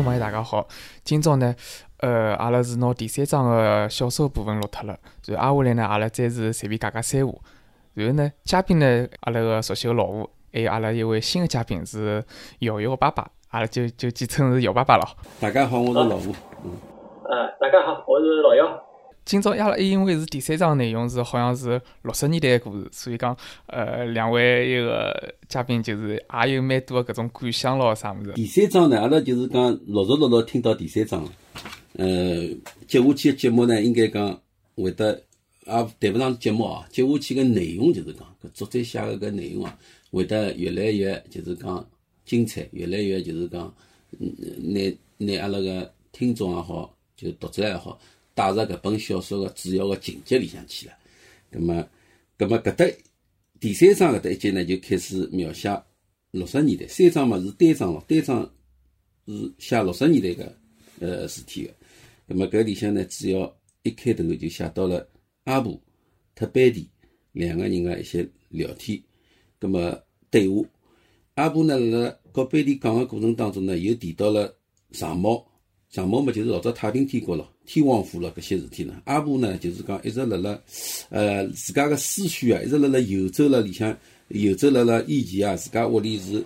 众朋友，大家好！今朝呢，呃，阿拉是拿第三章个小说部分录脱了，然后挨下来呢，阿拉再是随便讲讲三胡。然后呢，嘉宾呢，阿拉个熟悉个老吴，还有阿拉一位新的嘉宾是瑶瑶个爸爸，阿拉就就简称是瑶爸爸了。大家好，我是老吴。嗯。呃，大家好，我是老姚。今朝阿拉因为是第三章内容是好像是六十年代个故事，所以讲呃两位一个嘉宾就是也有蛮多个搿种感想咯啥物事。第三章呢，阿拉就是讲陆续陆续听到第三章，呃，接下去个节目呢，应该讲会得也谈勿上节目哦，接下去个内容就是讲搿作者写个搿内容啊，会得越来越就是讲精彩，越来越就是讲嗯拿拿阿拉个听众也好，就读者也好。带入搿本小说个主要个情节里向去了，葛末，葛末搿搭第三章搿搭一节呢，就开始描写六十年代。三章嘛是单章咯，单章是写六十年代个呃事体个。葛末搿里向呢，主要一开头就写到了阿布特班迪两个人个一些聊天，葛末对话。阿布呢辣和班迪讲个过程当中呢，又提到了长毛。长毛嘛，就是老早太平天国咯，天王府咯，搿些事体呢。阿婆呢，就是讲一直辣辣，呃，自家个思绪啊，一直辣辣游走辣里向，游走辣辣以前啊，自家屋里是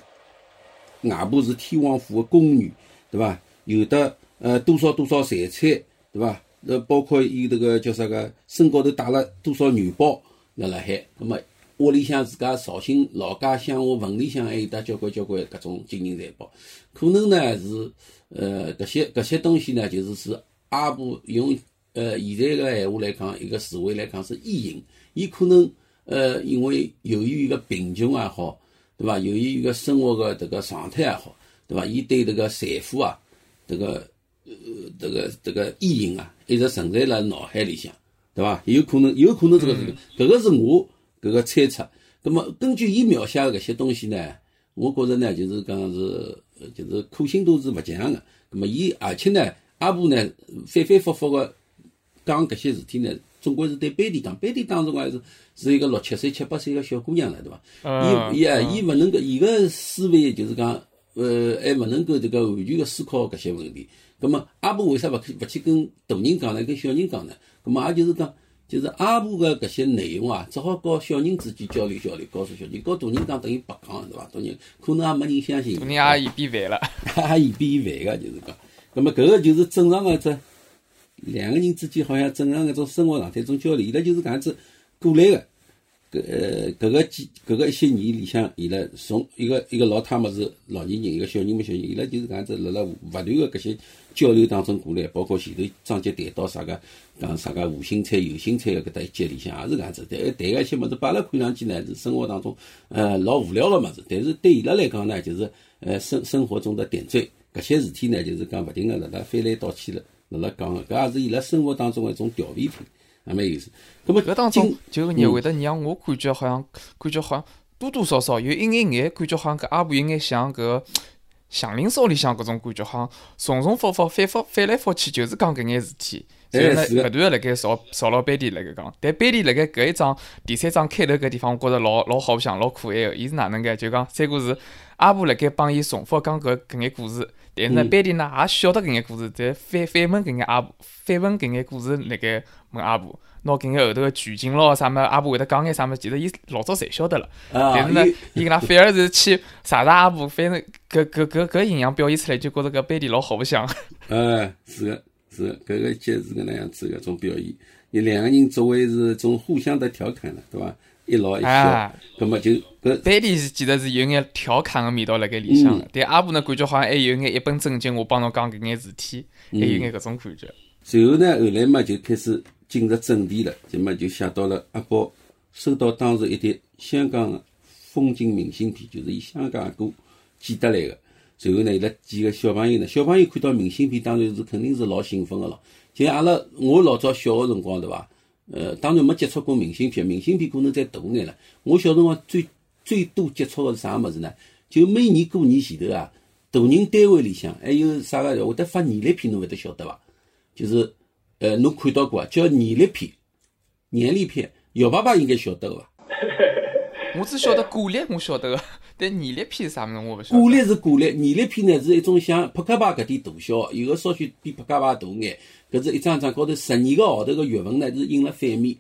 外婆是天王府个宫女，对伐？有的呃多少多少财产，对伐？呃，包括伊迭个叫啥个，身高头带了多少元宝辣辣海，那么屋里向自家绍兴老家乡下坟里向还有得交关交关搿种金银财宝，可能呢是。呃，搿些搿些东西呢，就是是阿婆用呃现在个闲话来讲，一个词汇来讲是意淫。伊可能呃，因为由于一个贫穷也好，对伐？由于一个生活个迭个状态也好，对伐？伊对迭个财富啊，迭个呃迭个迭个意淫啊，一直存在辣脑海里向，对伐？有可能，有可能这个这个，搿个是我搿个猜测。那么根据伊描写个搿些东西呢，我觉着呢，就是讲是。就是可信度是勿强个，那么伊而且呢，阿婆呢反反复复个讲搿些事体呢，总归是对班迪讲，班迪当时还是是一个六七岁、七八岁个小姑娘了，对伐？伊伊啊，伊勿能够，伊个思维就是讲，呃，还勿能够这个完全个思考搿些问题。那么阿婆为啥勿去勿去跟大人讲呢？跟小人讲呢？那么也就是讲。就是阿婆个搿些内容啊，只好和小人之间交流交流，告诉小人，和大人讲等于白讲，对伐？大人可能也没人相信。大人也嫌变烦了，也嫌变烦个，就是讲。那么搿个就是正常个只两个人之间好像正常搿种生活状态种交流，伊拉就是搿样子过来个。搿呃搿个几搿个一些年里向，伊拉从一个一个老太么是老年人，一个小人么小人，伊拉就是搿样子辣辣勿断个搿些交流当中过来，包括前头章节谈到啥个讲啥个无心菜有心菜个搿搭一节里向也是搿样子，但谈个一些物事，把阿拉看上去呢是生活当中呃老无聊个物事，但是对伊拉来讲呢，就是呃生生活中的点缀，搿些事体呢就是讲勿停个辣辣翻来倒去了辣辣讲个，搿也是伊拉生活当中个一种调味品。也蛮有意思。咁么搿当中就热会得让我感觉好像，感觉好像多多少少有一眼眼感觉，好像搿阿婆有眼像搿祥林嫂里向搿种感觉，好像重重复复、反复翻来覆去，就是讲搿眼事体。然后呢，搿段辣盖邵邵老班迪辣盖讲，但班迪辣盖搿一章第三章开头搿地方，我觉着老老好相，老可爱个。伊是哪能介？就讲三个字，阿婆辣盖帮伊重复讲搿搿眼故事，但是呢，班迪呢也晓得搿眼故事，在反反问搿眼阿婆，反问搿眼故事辣盖问阿婆。拿搿眼后头个剧情咯，啥物阿婆会得讲眼啥物，其实伊老早侪晓得了。但是呢，伊跟他反而是去查查阿婆，反正搿搿搿搿形象表现出来，就觉着搿班底老好白相。呃，是个是个，搿个节是搿能样子搿种表演。伊两个人作为是种互相的调侃了，对伐？一老一小，葛末就搿班底是其实是有眼调侃个味道辣盖里向个。但阿婆呢，感觉好像还有眼一本正经，我帮侬讲搿眼事体，还有眼搿种感觉。随后呢，后来嘛就开始。进入正题了，那么就写到了阿宝收到当时一叠香港的风景明信片，就是伊香港歌寄得来个。随后呢，伊拉几个小朋友呢，小朋友看到明信片，当然是肯定是老兴奋个咯。就阿拉我老早小个辰光，对伐？呃，当然没接触过明信片，明信片可能再大眼了。我小辰光最最多接触的是啥物事呢？就每年过年前头啊，大人单位里向还有啥个会得发年历片，侬会得晓得伐？就是。呃，侬看到过啊？叫年历片、年历片，姚爸爸应该晓得个伐？我只晓得古历，我晓得个，但年历片是啥物事？我勿晓得。鼓励是鼓励，年历片呢是一种像扑克牌搿点大小，有个稍许比扑克牌大眼。搿是一张张高头十二个号头个月份呢是印了反面，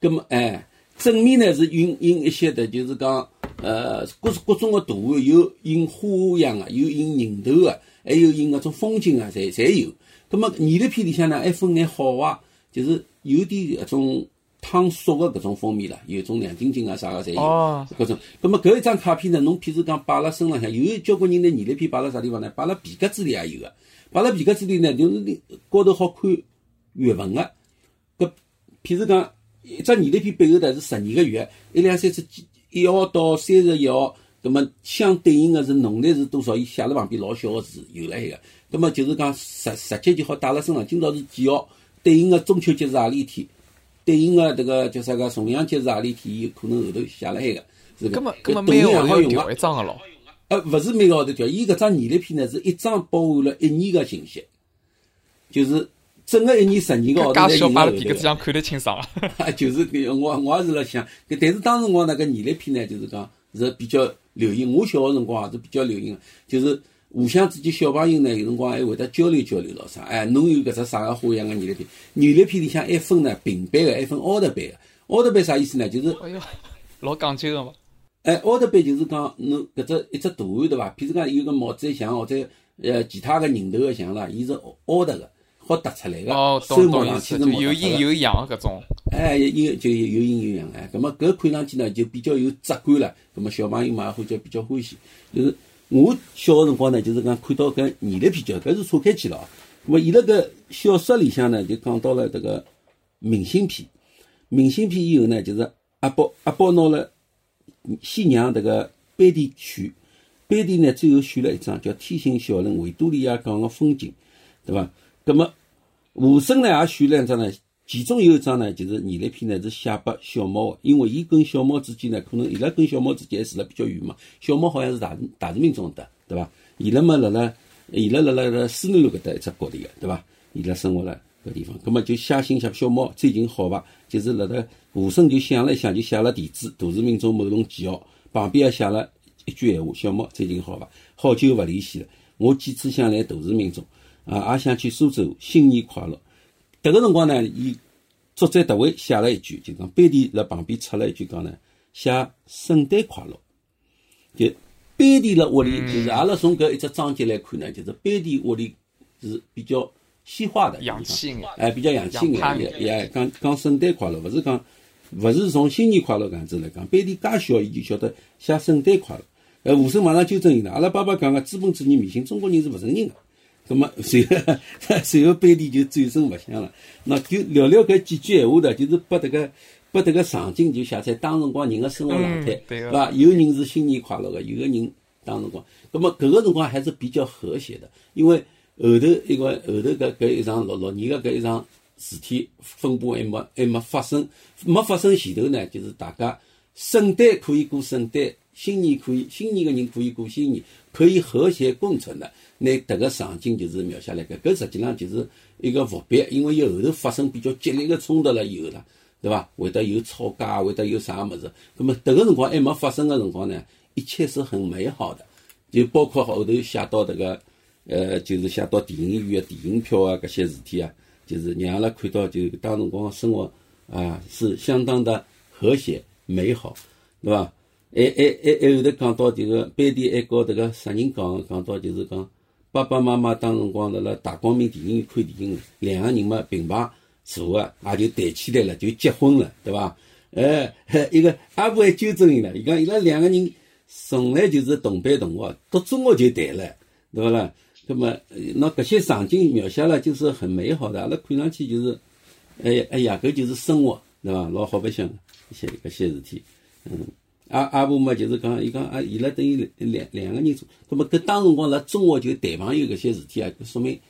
葛么哎正面呢是印印一些的，就是讲呃各各种个图案，有印花样个，有印人头个，还有印搿种风景啊，侪侪有。葛么严厉片里向呢还分眼好坏，就是有点搿种汤熟个搿种封面啦，有种亮晶晶啊啥个侪有。哦，搿种，葛末搿一张卡片呢，侬譬如讲摆辣身浪向，有交关人拿严厉片摆辣啥地方呢？摆辣皮夹子里也有个。摆辣皮夹子里呢，就是你高头好看月份个。搿譬如讲，一只严厉片背后头是十二个月，一两三四几一号到三十一号，葛么相对应个是农历是多少？伊写辣旁边老小个字有辣海个。葛么就是讲直直接就好带辣身上。今朝是几号？对应个中秋节是何里一天？对应个迭个叫啥个重阳节是何里一天？伊可能后头写辣海个。是搿葛么搿动物也每号头要好用个。调一张个咯。呃，勿是每个号头调，伊搿张年历片呢是一张包含了一年个信息，就是整个一年十二个号头介小摆辣在印辣后头皮夹子上看得清爽啊！啊，就是搿我我也是辣想，但是当时我那个年历片呢，就是讲是比较流行，我小个辰光也是比较流行个，就是互相之间小朋友呢，有辰光还会得交流交流咯啥，哎，侬有搿只啥个花样个年历片？年历片里向还分呢平板个，还分凹凸版个。凹凸版啥意思呢？就是哎哟，老讲究个嘛。哎，凹凸版就是讲侬搿只一只图案对伐？譬如讲有个帽子像或者呃其他个人头个像啦，伊是凹凹凸个，好凸出来个，哦，收懂懂意去是就有阴有阳个。搿种。哎，有就有有阴有阳哎，葛末搿看上去呢就比较有质感了，葛末小朋友嘛或者比较欢喜。就是我小个辰光呢，就是讲看到搿年代比较，搿是岔开去了哦。葛末伊拉搿小说里向呢就讲到了迭个明信片，明信片以后呢就是阿宝阿宝拿了先让迭个班迪选，班迪呢最后选了一张叫《天星小人维多利亚港个风景》，对伐？葛么吴声呢也选了一张呢，其中有一张呢就是年历片呢是写拨小猫的，因为伊跟小猫之间呢，可能伊拉跟小猫之间还住了比较远嘛。小猫好像是大大市民中的，对伐？伊拉嘛辣辣伊拉辣辣辣斯南路搿搭一只角里个，对伐？伊拉生活辣搿地方，葛么就写信写小猫最近好伐？就是辣辣吴声就想了一想，就写了地址，大市民中某栋几号，旁边也写了一句闲话：小猫最近好伐？好久勿联系了，我几次想来大市民中。啊，也想去苏州，新年快乐。迭个辰光呢，伊作者特为写了一句，就讲班迪辣旁边插了一句讲呢，写圣诞快乐。就班迪辣屋里，就是阿拉从搿一只章节来看呢，就是班迪屋里是比较西化的洋气眼哎，比较洋气眼，也也讲讲圣诞快乐，勿是讲勿是从新年快乐搿样子来讲。班迪介小，伊就晓得写圣诞快乐。呃，吴声马上纠正伊拉，阿拉爸爸讲个资本主义迷信，中国人是勿承认个。葛么，随后 随后班迪就转身勿想了。那就聊聊搿几句闲话的，就是把迭个把迭个场景就写出来，当辰光人个生活状态，是伐？有人是新年快乐个，有个人当辰光，咁么搿个辰光还是比较和谐的，因为后头因为后头搿搿一场六六年个搿一场事体风波还没还没发生，没发生前头呢，就是大家圣诞可以过圣诞，新年可以新年个人可以过新年，可以和谐共存的。拿迭个场景就是描写来搿，搿实际上就是一个伏笔，因为伊后头发生比较激烈个冲突了以后啦，对伐？会得有吵架，会得有啥物事。葛么迭个辰光还没发生个辰光呢，一切是很美好的，就包括后头写到迭个，呃，就是写到电影院个电影票啊搿些事体啊，就是让阿拉看到就当辰光生活啊是相当的和谐美好，对伐？还还还还后头讲到这个班迪还告迭个啥人讲讲到就是讲。爸爸妈妈当辰光辣辣大光明电影院看电影，两个人嘛并排坐个，也就谈起来了，就结婚了，对伐？哎 一个阿婆还纠正伊拉，伊讲伊拉两个人从来就是同班同学，读中学就谈了，对勿啦？那么那搿些场景描写了就是很美好的，阿拉看上去就是，哎哎呀，搿就是生活，对伐？老好白相一些搿些事体，嗯。阿阿婆嘛，就是讲，伊讲啊，伊拉等于两两个人做，葛么搿当辰光辣中学就谈朋友搿些事体啊，说明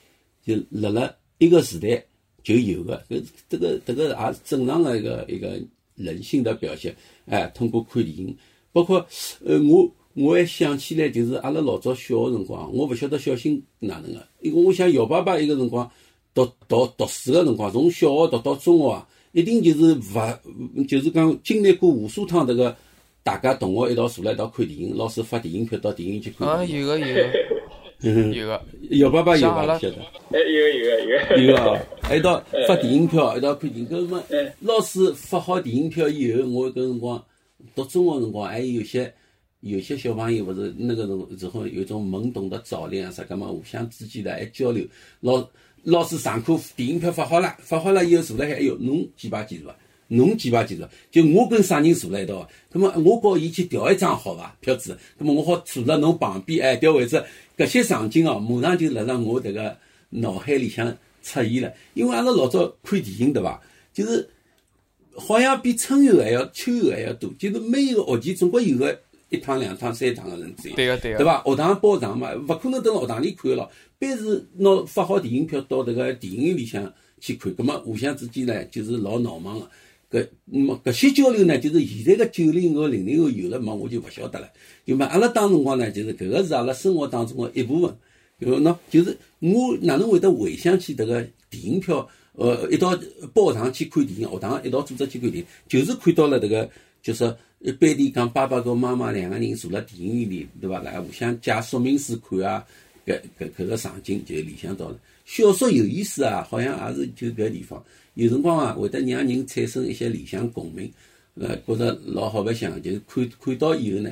就辣辣一个时代就有个，搿这个这个也是正常的一个一个人性的表现。哎，通过看电影，包括呃，我我还想起来，就是阿拉老早小个辰光，我勿晓得小新哪能个，因为我想姚爸爸一个辰光读读读书个辰光，从小学读到中学啊，一定就是勿就是讲经历过无数趟迭个。大家同学一道坐辣一道看电影，老师发电影票到电影院去看啊，电影。有个有个有个，姚爸爸有伐？像阿拉晓得。哎，有个有个有个。有啊，还一道发电影票，一道看电影。搿么哎老师发好电影票以后，我搿辰光读中学辰光，还有些有些小朋友勿是那个辰时候有种懵懂的早恋啊啥搿么，互相之间的还交流。老老师上课电影票发好了，发好了以后坐辣海，哎哟，侬几排几是伐？侬几排几是伐？就我跟啥人坐辣一道，葛么我告伊去调一张好伐？票子，葛么我好坐辣侬旁边，哎，调位置，搿些场景哦，马上就辣辣我迭个脑海里向出现了。因为阿拉老早看电影对伐？就是好像比春游还要秋游还要多，就是每一个学期总归有个一趟、两趟、三趟个人这样。对个对个对伐？学堂包场嘛，勿可能蹲辣学堂里看个咯。般是拿发好电影票到迭个电影院里向去看，葛末互相之间呢，就是老闹忙个。搿那么搿些交流呢，就是现在个九零后、零零后有了嘛，我就勿晓得了。就嘛，阿拉当辰光呢，就是搿个是阿拉生活当中个一部分。有喏，就是我哪能会得回想起迭个电影票，呃，一道包场去看电影，学堂一道组织去看电影，就是看到了迭个，就是一般地讲爸爸跟妈妈两个人坐辣电影院里，对伐？来互相借说明书看啊，搿搿搿个场景就联想到了。小说有意思啊，好像也是就搿地方，有辰光啊会得让人产生一些联想共鸣，呃，觉着老好白相，就是看看到以后呢，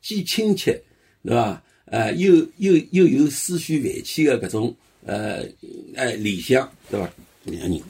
既亲切，对伐？呃，又又又有思绪万千的搿种呃哎联想，对伐？让人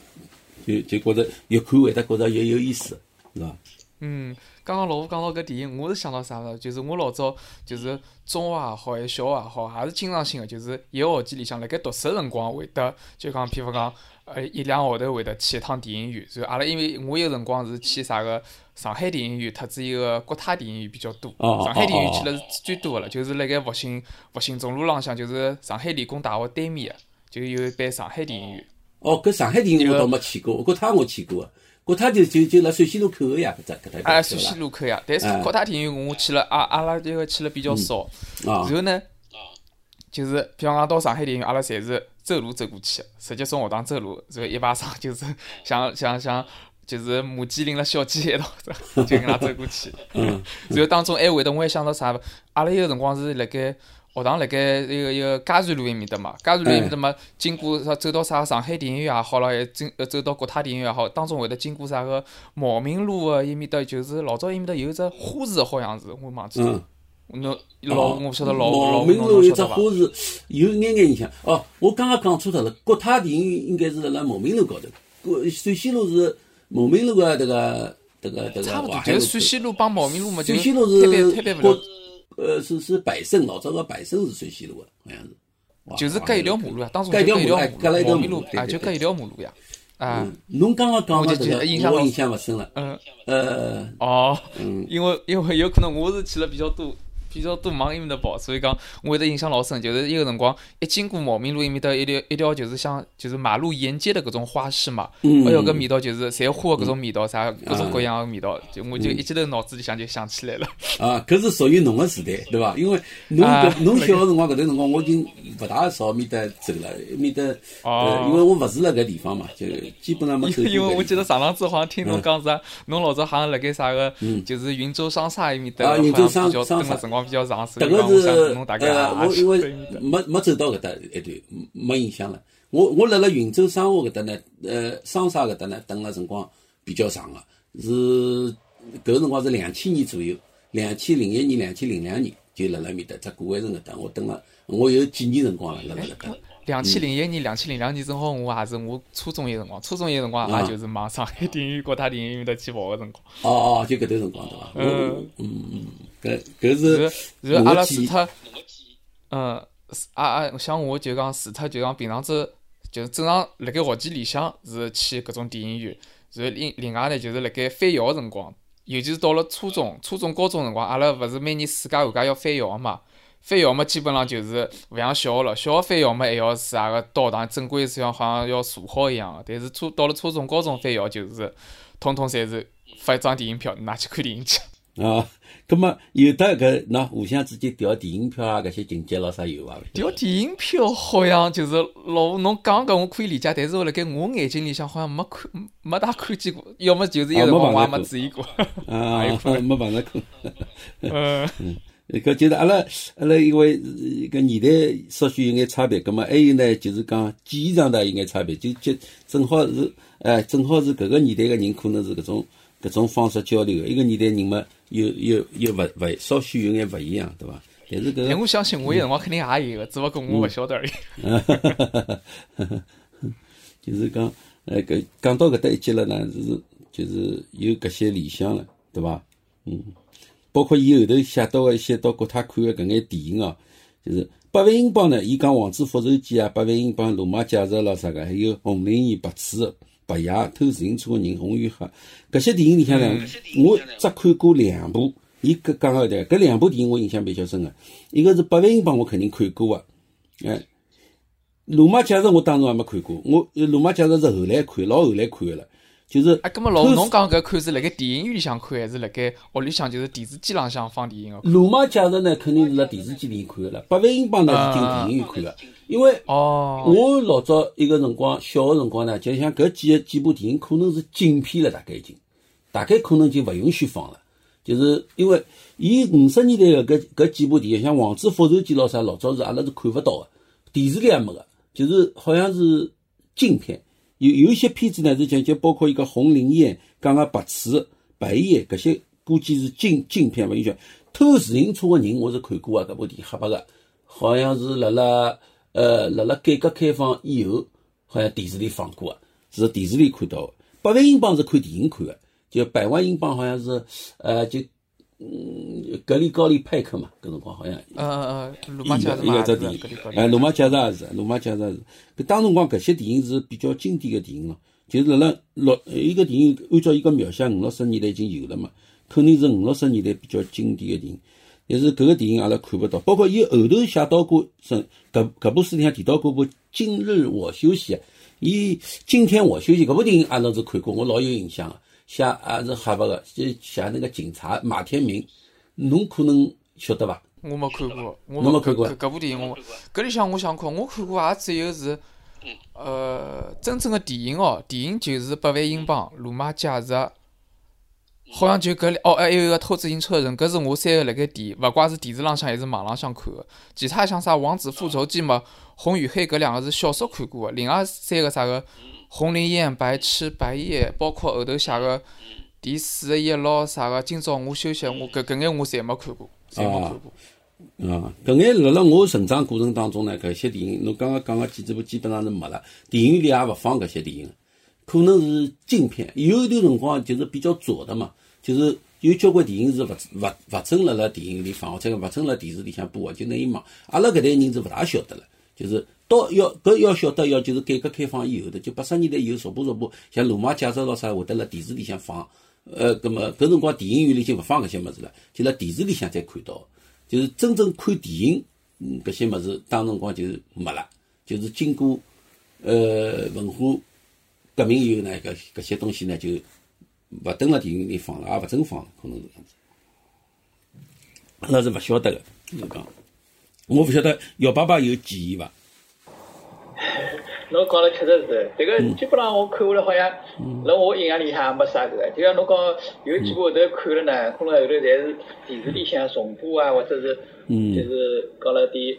就就觉着越看会得觉着越有意思，是伐？嗯，刚刚老吴讲到搿电影，我是想到啥了？就是我老早就是中学也好，还是小学也好，也是经常性个，就是一个学期里向辣盖读书个辰光会得，就讲譬如讲，呃，一两个号头会得去一趟电影院。然后阿拉因为我有辰光是去啥个上海电影院，特子一个国泰电影院比较多。哦上海电影院哦去了是最多个了，就是辣盖复兴复兴中路浪向，就是上海理工大学对面个，就有一爿上海电影院。哦，搿上海电影院我倒没去过，国泰我去过个，国泰就就就辣陕西路口个呀，搿只搿搭哎，陕西路口呀，但是哎国泰电影院我去了，阿阿拉这个去了比较少。啊然后呢，就是比方讲到上海电影院，阿拉侪是走路走过去的，直接从学堂走路，然后一排上就是像像像就是母鸡领了小鸡一道，就跟伊拉走过去。嗯然后当中还会得，我还想到啥？阿拉有个辰光是辣盖学堂辣盖一个一个嘉善路埃面搭嘛，嘉善路埃面搭嘛，经过啥走到啥上海电影院也好了，还经呃走到国泰电影院也好，当中会得经过啥个茂名路个埃面搭，就是老早埃面搭有一只花市，好像是我忘记嗯了。。侬老我勿晓得老茂老侬名路有只？花市，有眼眼印象。哦，我刚刚讲错脱了，国泰电影院应该是辣辣茂名路高头，国陕西路是茂名路个迭个迭个迭个差不多就是陕西路帮茂名路嘛，就陕西路特别是特别勿国了，呃是是百盛，老早个百盛是陕西路个，好像是。就是隔一条马路啊，当时隔一条马路哎隔了一条马路啊，就隔一条马路呀，啊嗯，，侬刚刚讲我就个我印象勿深了。嗯，呃，哦，嗯因为因为有可能我是去了比较多。比较多往伊面搭跑，所以讲我会得印象老深。就是一个辰光一经过茂名路伊面搭一条一条就是像就是马路沿街的搿种花市嘛，嗯哎哟搿味道就是侪花搿种味道，啥各种各样的味嗯道，就我就一记头脑子里向就想起来了。啊，搿是属于侬个时代，对伐？因为侬侬小个辰光搿段辰光，我已经勿大少面搭走了，埃面搭哦呃，因为我勿住辣搿地方嘛，就基本上没走因。为我记得上浪子好像听侬讲啥，侬老早好像辣盖啥个，就是云州商厦埃面搭，啊云州好像比较商商厦蹲个辰光比较长，所我我因为没没走到搿搭一段，没印象了。我我辣辣云州商务搿搭呢，呃，商厦搿搭呢，等了辰光比较长个，是搿个辰光是两千年左右，两千零一年、两千零两年就辣辣埃面搭，在古玩城搿搭，我等了，我有几年辰光了，辣辣搿搭。两千零一年、两千零两年，正好我也是我初中一辰光，初中一辰光啊也就是往上海电影院、国泰电影院搭去跑个辰光。哦哦，就搿段辰光对伐？嗯嗯嗯，搿搿是是后，然后阿拉除脱，嗯，是啊啊，像我就讲除脱就讲平常子就是正常辣盖学期里向是去搿种电影院，然后另另外呢就是辣盖返校个辰光，尤其是到了初中、初中、高中辰光，阿拉勿是每年暑假寒假要返校个嘛。返校嘛，基本上就是勿像小学了，小学返校嘛还要是啥个到堂正规是像好像要坐好一样个，但是初到了初中、高中返校就是，统统侪是发一张电影票，拿去看电影去。啊，葛么有的搿那互相之间调电影票啊，搿些情节咾啥有伐？调电影票好像就是老侬讲搿我可以理解，但是辣盖我眼睛里向好像没看没大看见过，要么就是有辰光我也没注意过。啊，没碰着过。嗯，搿就是阿拉阿拉因为搿年代稍许有眼差别，葛末还有呢，就是讲记忆上的有眼差别，就就正好是，哎，正好是搿个年代个人可能是搿种搿种方式交流，一个年代人嘛。又又又勿勿稍许有眼勿一样，对伐？但是搿，我相信我有辰光肯定也有个，只勿过我勿晓得而已。就是讲，呃，搿讲到搿搭一节了呢，是就是有搿些理想了，对伐？嗯，包括伊后头写到个一些到国泰看个搿眼电影哦，就是八万英镑呢，伊讲《王子复仇记》啊，八万英镑《罗马假日》咾啥个，还有《红领巾白痴》。白夜偷自行车个人，红与黑，搿些电影里向呢，我只看过两部。伊搿讲个对，搿两部电影我印象比较深个。一个是《八万英镑》，我肯定看过个。哎，《罗马假日》我当然还没看过。我《罗马假日》是后来看，老后来看个了。就是，啊，搿么老侬讲搿看是辣盖电影院里向看，还是辣盖屋里向就是电视机浪向放电影个？罗马假日呢，肯定是辣电视机里看个了。八万英镑呢是进电影院看个。因为哦，我老早一个辰光小个辰光呢，就像搿几个几部电影可能是禁片了，大概已经，大概可能就勿允许放了。就是因为伊五十年代个搿搿几部电影，像《王子复仇记》咾啥，老早是阿拉是看勿到个，电视里也没个，就是好像是禁片。有有一些片子呢是讲，就包括一个《红灵宴》，讲个白痴、白夜搿些，估计是禁禁片勿允许。偷自行车个人我是看过啊，搿部电影黑白个，好像是辣辣。呃，辣辣改革开放以后，好像电视里放过啊，是电视里看到。百万英镑是看电影看的，就百万英镑好像是，呃，就嗯，格里高利派克嘛，搿辰光好像。呃呃，罗马假日嘛，只电影。哎，罗马假日也是，罗马假日是。搿当辰光搿些电影是比较经典个电影咯，就是辣辣六一个电影，按照伊个描写，五六十年代已经有了嘛，肯定是五六十年代比较经典个电影。但是搿个电影阿拉看勿到，包括伊后头写到过，是搿搿部书里向提到过部《今日我休息》，伊今天我休息搿部电影阿拉是看过，我老有印象个，写也是黑白个，就写那个警察马天明，侬可能晓得伐？我没看过，我没看过搿部电影，我搿里向我想看，我看过也只有是，呃，真正的电影哦，电影就是《百万英镑》《罗马假日》。好像就搿里哦，还有一个偷自行车人，搿是我三个辣盖电，勿怪是电视浪向还是网浪向看个。其他像啥《王子复仇记》嘛，《红与黑》搿两个是小说看过个。另外三个啥个《红林烟》《白痴》《白夜》，包括后头写个第四十一牢啥个，今朝我休息，我搿搿眼我侪没看过，侪没看过。啊，搿眼辣辣我成长过程当中呢，搿些电影，侬刚刚讲个几只部基本上是没了，电影里也勿放搿些电影。可能是禁片，有一段辰光就是比较早的嘛，就是有交关电影是勿勿勿准辣辣电影里放，或者勿准辣电视里向播个，就那一忙。阿拉搿代人是勿大晓得了，就是到要搿要晓得要就是改革开放以后的，就八十年代以后逐步逐步，像《罗马假日》咾啥会得辣电视里向放，呃，葛么搿辰光电影院里就勿放搿些物事了，就辣电视里向才看到，就是真正看电影，嗯，搿些物事当辰光就是没了，就是经过呃文化。革命以后呢，搿搿些东西呢就勿登辣电影院里放了，也勿准放了，可能是这样子。那是勿晓得个，就讲，我勿晓得姚爸爸有记忆伐？侬讲了确实是，迭个基本上我看下来好像，辣我印象里向也没啥搿个。就像侬讲有几部后头看了呢，可能后头侪是电视里向重播啊，或者是就是讲了点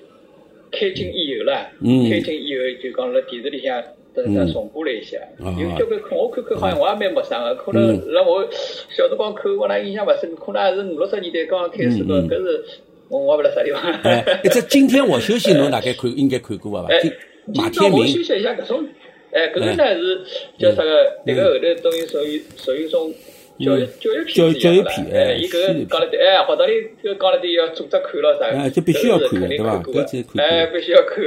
开镜以后了，开镜以后就讲辣电视里向。再重播了一下，有交关看，我看看好像我也蛮陌生个，可能让我小辰光看，我那印象勿深，可能也是五六十年代刚刚开始个，搿是我我勿晓得啥地方。哎，一只今天我休息，侬 大概看应该看过伐？哎，马天明。我搿种，哎，搿个呢是叫啥个？迭个后头等于属于属于种。教育教育片教育片，哎，伊搿个讲了点，哎，学堂里搿讲了点要组织看咯啥，哎，就必须要看的，对伐？搿才看。哎，必须要看。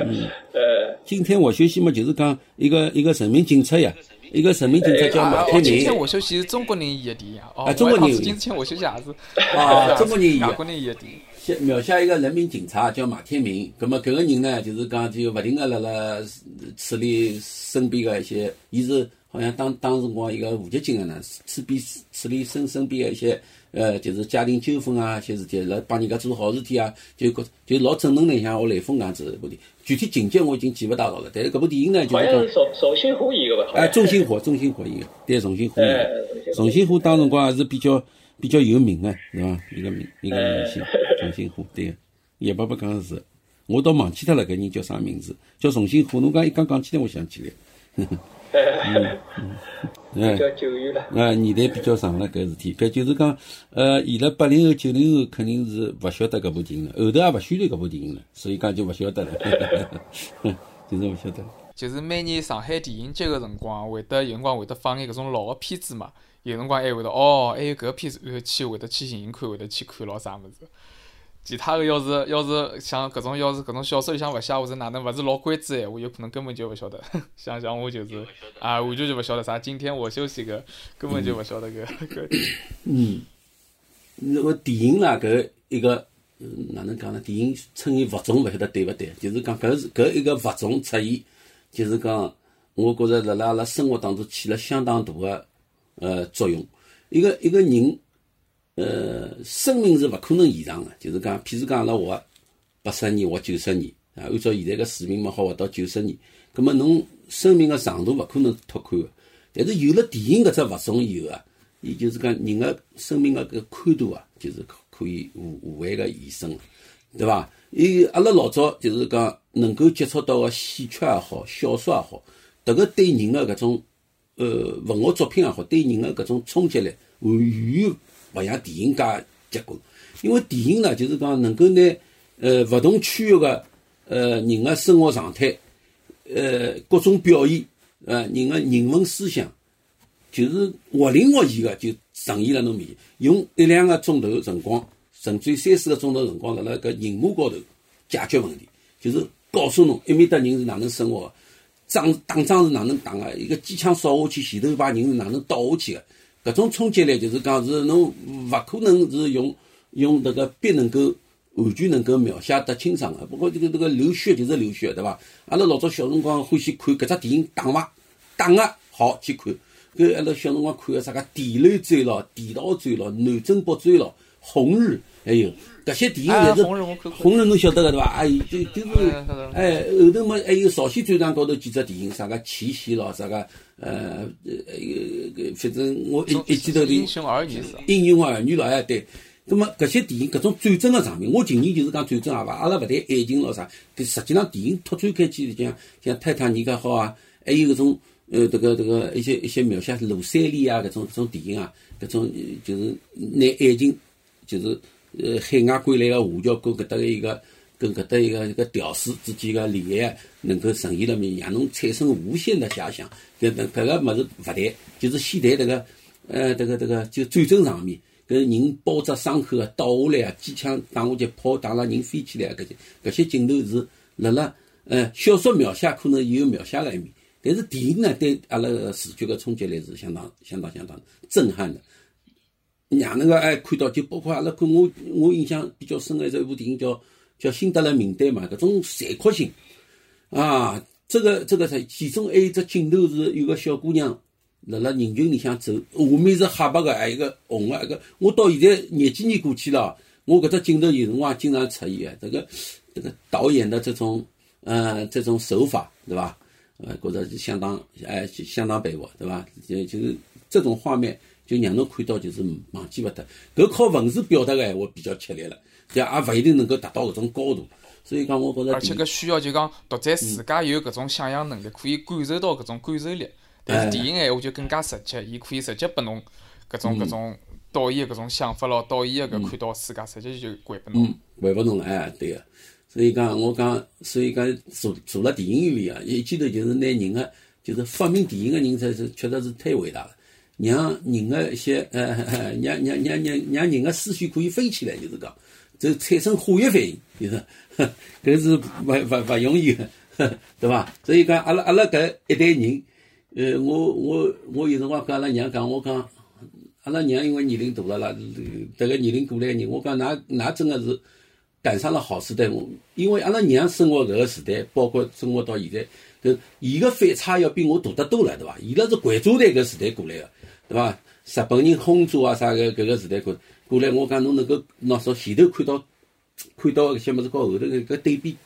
嗯。呃。今天我休息嘛，就是讲一个一个人民警察呀，一个人民警察叫马天明。今天我休息是中国人演的电影哦，中国人演。今天我休息也是。啊，中国人演。外国人演的电影。写描写一个人民警察叫马天明，葛么搿个人呢，就是讲就勿停个辣辣处理身边个一些，伊是。好像当当时光一个无极境个呢，处理处理身身边个一些呃，就是家庭纠纷啊，一些事体来帮人家做好事体啊，就搿就老正能量，像我雷锋搿样子部电影。具体情节我已经记勿大牢了，但是搿部电影呢，就好是讲像是重重新火一个吧？好像哎，重新火，重新火演个，对，重新火演哎个。重新火当辰光还是比较比较有名个，是伐？一个名一个明星，钟欣火，对个。叶伯伯讲个是，我倒忘记脱了，搿人叫啥名字？叫重新火。侬讲一刚讲起来，我想起来。哎 比，较久远了。啊，年代比较长了，搿事体，搿就是讲，呃，伊拉八零后、九零后肯定是勿晓得搿部电影了，后头也勿宣传搿部电影了，所以讲就勿晓得了，就是勿晓得了。就是每年上海电影节个辰光，会得有辰光会得放眼搿种老个片子嘛，有辰光还会得哦，还有搿片子，然后去会得去寻寻看，会得去看咯啥物事。其他个要是要是像搿种要是搿种小说里向勿写或者哪能勿是老关注闲话，有可能根本就勿晓得。像像我就是啊，完全就勿晓得啥。今天我休息个，根本就勿晓得搿搿。嗯，那个电影啦，搿一个嗯哪能讲呢？电影称伊物种勿晓得对勿对？就是讲搿是搿一个物种出现，就是讲，我觉着辣辣阿拉生活当中起了相当大个呃作用。一个一个人，呃，生命是勿可能延长个，就是讲，譬如讲阿拉活八十年或九十年啊，按照现在个水平嘛，好活到九十年，葛末侬生命个长度勿可能拓宽个。但是有了电影搿只物种以后啊，伊就是讲人个生命个搿宽度啊，就是可可以无无限个延伸，对伐？伊阿拉老早就是讲能够接触到个戏曲也好，小说也好，迭个对人个搿种呃文学作品也好，对人个搿种冲击力，远远勿像电影介结棍。因为电影呢，就是讲能够拿呃勿同区域个呃人个生活状态，呃各种表现，呃人个人文思想。就是活灵活现个就呈现辣侬面前，用一两个钟头辰光，甚至三四个钟头辰光，辣辣搿荧幕高头解决问题，就是告诉侬埃面搭人是哪能生活个，仗打仗是哪能打个，一个机枪扫下去，前头一排人是哪能倒下去个，搿种冲击力就是讲是侬勿可能是用用迭个笔能够完全能够描写得清爽个。不过这个这个流血就是流血，对伐？阿拉老早小辰光欢喜看搿只电影打伐？打个好去看。搿阿拉小辰光看个啥个《地雷战》咯，《地道战》咯，《南征北战》咯，《红日》还有搿些电影啊侪是红日侬晓得个对伐？哎，就就是哎后头嘛还有朝鲜战场高头几只电影，啥个奇袭咯，啥个呃呃呃，反正我一一记头的英雄儿女是吧？英雄儿女咯，哎对。咁么搿些电影搿种战争个场面，我近年就是讲战争也伐，阿拉勿谈爱情咯啥，搿实际上电影拓展开去像像泰坦尼克号啊，还有搿种呃迭个迭个一些一些描写卢塞里啊搿种搿种电影啊，搿种就是拿爱情就是呃海外归来个华侨跟搿搭个一个跟搿搭一个一个屌丝之间个恋爱，能够呈现了面，让侬产生无限的遐想。搿搿搿个物事勿谈，就是先谈迭个呃迭个迭个就战争场面。搿人包着伤口啊，倒下来啊，机枪打下去，炮打了人飞起来啊，搿些搿些镜头是辣辣呃小说描写可能也有描写个一面，但是电影呢对阿拉个视觉个冲击力是相当相当相当震撼的。让那个哎看到就包括阿拉看我我印象比较深个这一部电影叫叫《辛德勒名单》嘛，搿种残酷性啊，这个这个是其中还有只镜头是有个小姑娘辣辣人群里向走，下面是黑白个，还有一个红个，一个我到现在廿几年过去了，我搿只镜头有辰光经常出现个，这个这个导演的这种呃这种手法，对伐？呃，觉着是相当哎相当佩服，对伐？就就是这种画面。就让侬看到就是忘记勿脱，搿靠文字表达个闲话比较吃力了，对也勿一定能够达到搿种高度。所以讲，我觉着而且搿需要就讲读者自家有搿种想象能力，可以感受到搿种感受力。但是电影闲话就更加直接，伊可以直接拨侬搿种搿种导演个搿种想法咯，导演个搿看到世界，直接就还拨侬嗯。，还拨侬了，哎，对个。所以讲，我讲，所以讲做做了电影院里啊，一记头就是拿人个，就是发明电影个人才是确实是太伟大了。让人个一些呃，让让让让让人个思绪可以飞起来，就是讲，就产生化学反应，就是，搿是勿勿勿容易个，对伐？所以讲，阿拉阿拉搿一代人，呃，我我我有辰光跟阿拉娘讲，我讲，阿拉娘因为年龄大了啦，迭个年龄过来个人，我讲，㑚㑚真个是赶上了好时代。我因为阿拉娘生活搿个时代，包括生活到现在，搿伊个反差要比我大得多了，对伐？伊拉是贵族代搿时代过来个，对伐？日本人轰炸啊啥个搿个时代过过来，我讲侬能够拿从前头看到看到搿些物事，和后头搿个对比，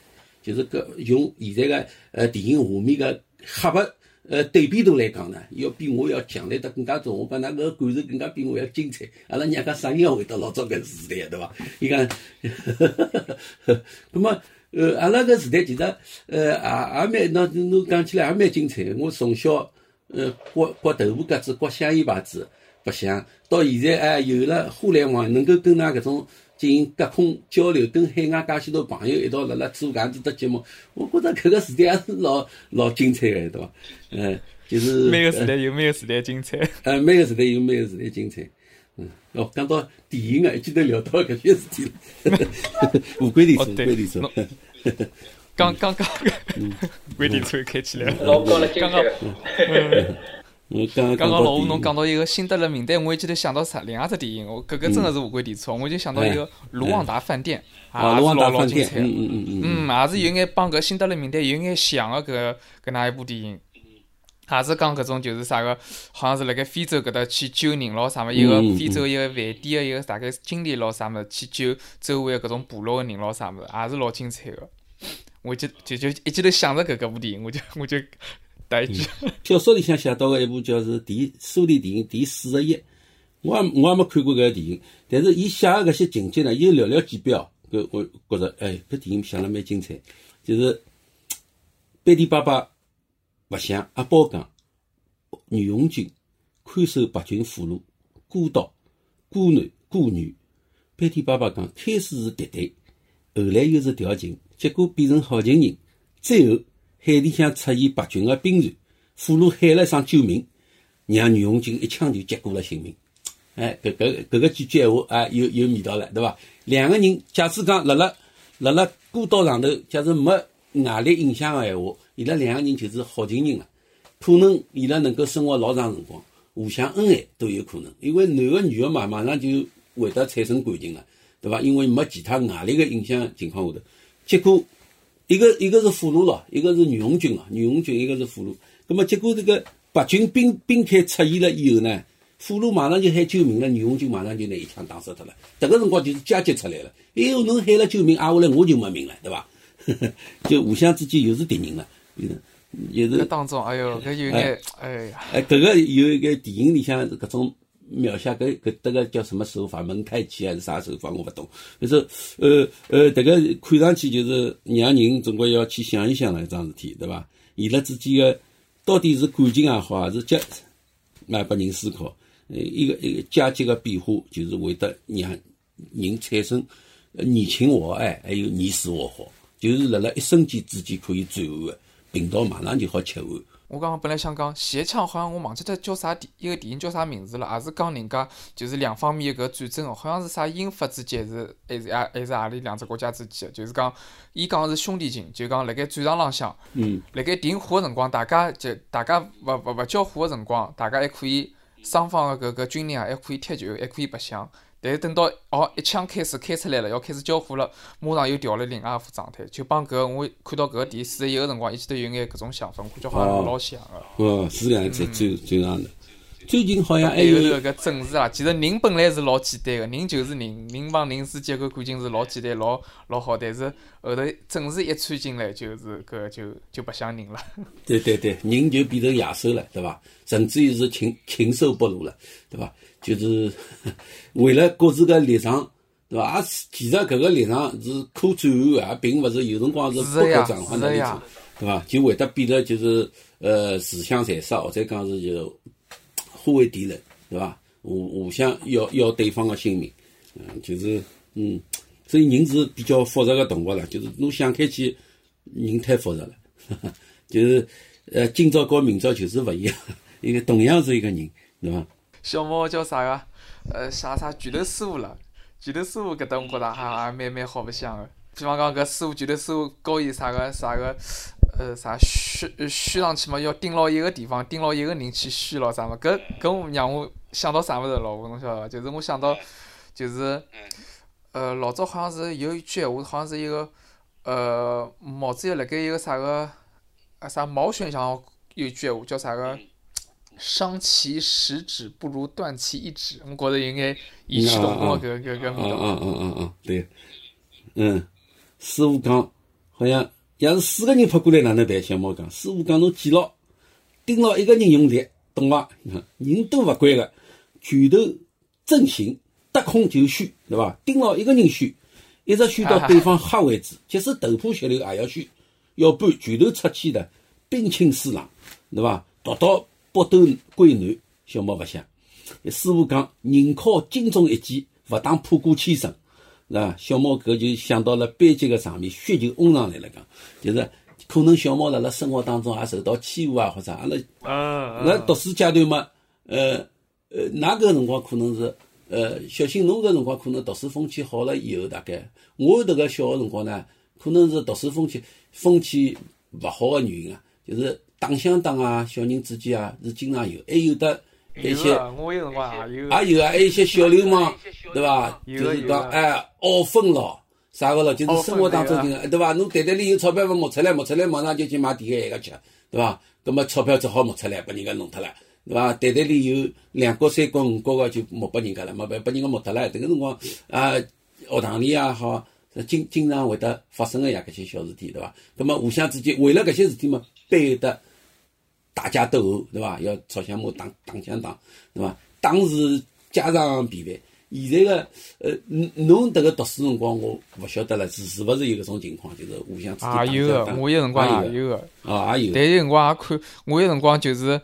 就是搿用现在个呃电影画面个黑白。呃，对比度来讲呢，要比我要强烈得更加多。我讲那个感受更加比我要精彩。阿拉娘讲啥人要回到老早搿时代，对伐？伊讲，那么呃，阿拉搿时代其实呃也也蛮，那侬讲起来也蛮精彩。我从小呃刮刮豆腐格子、刮香烟牌子白相，到现在哎有了互联网，能够跟㑚搿种。进行隔空交流，跟海外介许多朋友一道辣辣做搿样子的节目，我觉着搿个时代还是老 老精彩个，对伐？嗯，就是每个时代有每个时代精彩。呃，每个时代有每个时代精彩。嗯，哦，讲到电影啊，一记头聊到搿些事体了。无轨电车，无轨电车。刚刚刚，无轨电车开起来了。老高了，刚刚。刚刚老吴侬讲到一个新德勒名单，我一记头想到啥？另外只电影，我搿个真的是无关电车，我就想到一个卢旺达饭店，也是老老精彩。嗯嗯嗯嗯，也是有眼帮搿新德勒名单有眼像个搿搿哪一部电影，也是讲搿种就是啥个，好像是辣盖非洲搿搭去救人咯啥物，一个非洲一个饭店个一个大概经理咯啥物，去救周围搿种部落个人咯啥物，也是老精彩个。我就就就一记头想着搿搿 部电影，我就我就。小说里向写到个一部叫是第苏联电影第四十一，我也我也没看过搿个电影，但是伊写个搿些情节呢，又寥寥几笔哦搿我觉着，哎，搿电影写了蛮精彩。就是贝蒂爸爸勿想阿宝讲，女红军看守白军俘虏，孤岛孤男孤女。贝蒂爸爸讲，开始是敌对，后来又是调情，结果变成好情人，最后。海里向出现白军的兵船，俘虏喊了一声救命，让女红军一枪就结果了性命。哎，搿搿搿个几句闲话啊，有有味道了，对伐？两个人假使讲辣辣辣辣孤岛上头，假使没外力影响的闲话，伊拉两个人就是好情人了。可能伊拉能够生活老长辰光，互相恩爱都有可能。因为男的女的嘛，马上就会得产生感情了，对伐？因为没其他外力的影响情况下头，结果。一个一个是俘虏了，一个是女红军了，女红军一个是俘虏。那么结果这个白军兵兵开出现了以后呢，俘虏马上就喊救命了，女红军马上就拿一枪打死他了。这个辰光就是阶级出来了。哎呦，侬喊了救命，挨下来我就没命了，对吧？就互相之间又是敌人了，又是。这当中，哎呦，搿有眼，哎呀。哎，搿个有一个电影里向搿种。描写搿搿迭个叫什么手法？蒙太奇还是啥手法？我勿懂。就是呃呃，迭个看上去就是让人总归要去想一想了一桩事体，对伐？伊拉之间个到底是感情也好，还是阶，来拨人思考。呃，一个一个阶级个变化，就是会得让人产生你情我爱，还有你死我活，就是辣辣一瞬间之间可以转换个，频道马上就好切换。我刚刚本来想讲斜枪，好像我忘记脱叫啥电一个电影叫啥名字了，也是讲人家就是两方面搿战争好像是啥英法之间是还是啊还是何里两只国家之间就是讲伊讲是兄弟情，就讲辣盖战场浪向，辣盖停火个辰光，大家就大家勿勿勿交火个辰光，大家还可以双方个搿个军人啊还可以踢球，还可以白相。但是等到哦一枪开始开出来了，要开始交火了，马上又调了另外一副状态，就帮搿我看到搿个第四十一个辰光，一记头有眼搿种想法，我感觉好像老像个。哦，是搿样子，最最上的。最近好像还有搿个政治啊，其实人本来是老简单个，人就是人，人帮人之间个感情是老简单、老老好，但是后头政治一掺进来，就是搿就就不像人了。对对对，人就变成野兽了，对伐？甚至于是禽禽兽不如了，对伐？就是 为了各自个立场，对伐？也其实搿个立场是可转换个，并勿是有辰光是不可转换的立场，对伐？就会得变得就是呃自相残杀，或者讲是就。互为敌人，对伐？互互相要要对方的性命，嗯，就是嗯，所以人是比较复杂的动物了。就是侬想开去，人太复杂了，就是呃，今朝和明朝就是勿一样，一个同样是一个人，对伐？小猫叫啥个？呃，啥啥拳头师傅了？拳头师傅搿搭我觉着还还蛮蛮好白相个。比方讲搿师傅拳头师傅教伊啥个啥个。呃，啥虚虚上去嘛？要盯牢一个地方，盯牢一个人去虚咯，啥么？搿搿让我想到啥物事咯？我侬晓得伐？就是我想到，就是呃，老早好像是有一句闲话，好像是一个呃，毛主席辣盖一个啥个啊啥毛选上有一句闲话叫啥个？伤其十指不如断其一指，我们觉得应该异曲同工搿搿搿味道。嗯嗯嗯嗯对，嗯，师傅讲，好像要是四个人拍过来哪能办？小猫讲，师傅讲侬记牢，盯牢一个人用力，懂伐？人都勿管个，拳头正行，得空就虚，对伐？盯牢一个人虚，一直虚到对方吓为止，即使头破血流也要虚，要不然拳头出去的冰清四朗，对伐？读到。北斗归南，小猫勿想。师傅讲，宁靠金钟一击，勿当破鼓千声，是伐？小猫搿就想到了班级个场面，血就涌上来了。讲就是可能小猫辣辣生活当中也受到欺负啊，或者阿拉，那读书阶段嘛，呃呃，㑚搿辰光可能是，呃，小新侬搿辰光可能读书风气好了以后，大概我迭个小个辰光呢，可能是读书风气风气勿好个原因啊，就是。打相打啊，小人之间啊是经常有，还有的一些，我有辰光也有，也有啊，还有一些小流氓，对伐？就是讲哎，傲分咯，啥个咯？就是生活当中经常，对伐？侬袋袋里有钞票勿摸出来，摸出来马上就去买第一个吃，对伐？那么钞票只好摸出来，把人家弄脱了，对伐？袋袋里有两角、三角、五角个就摸拨人家了，没拨拨人家摸脱了。迭个辰光啊，学堂里也好，经经常会得发生个呀，搿些小事体，对伐？那么互相之间为了搿些事体嘛，背得。打架斗殴，对伐？要吵相骂，打打相打，对伐？当时家长便饭。现在个呃，侬迭个读书辰光，我勿晓得了，是是勿是有搿种情况？就是互相之间打也有个，我有辰光也有个，啊，也有。但有辰光也看，我有辰光就是，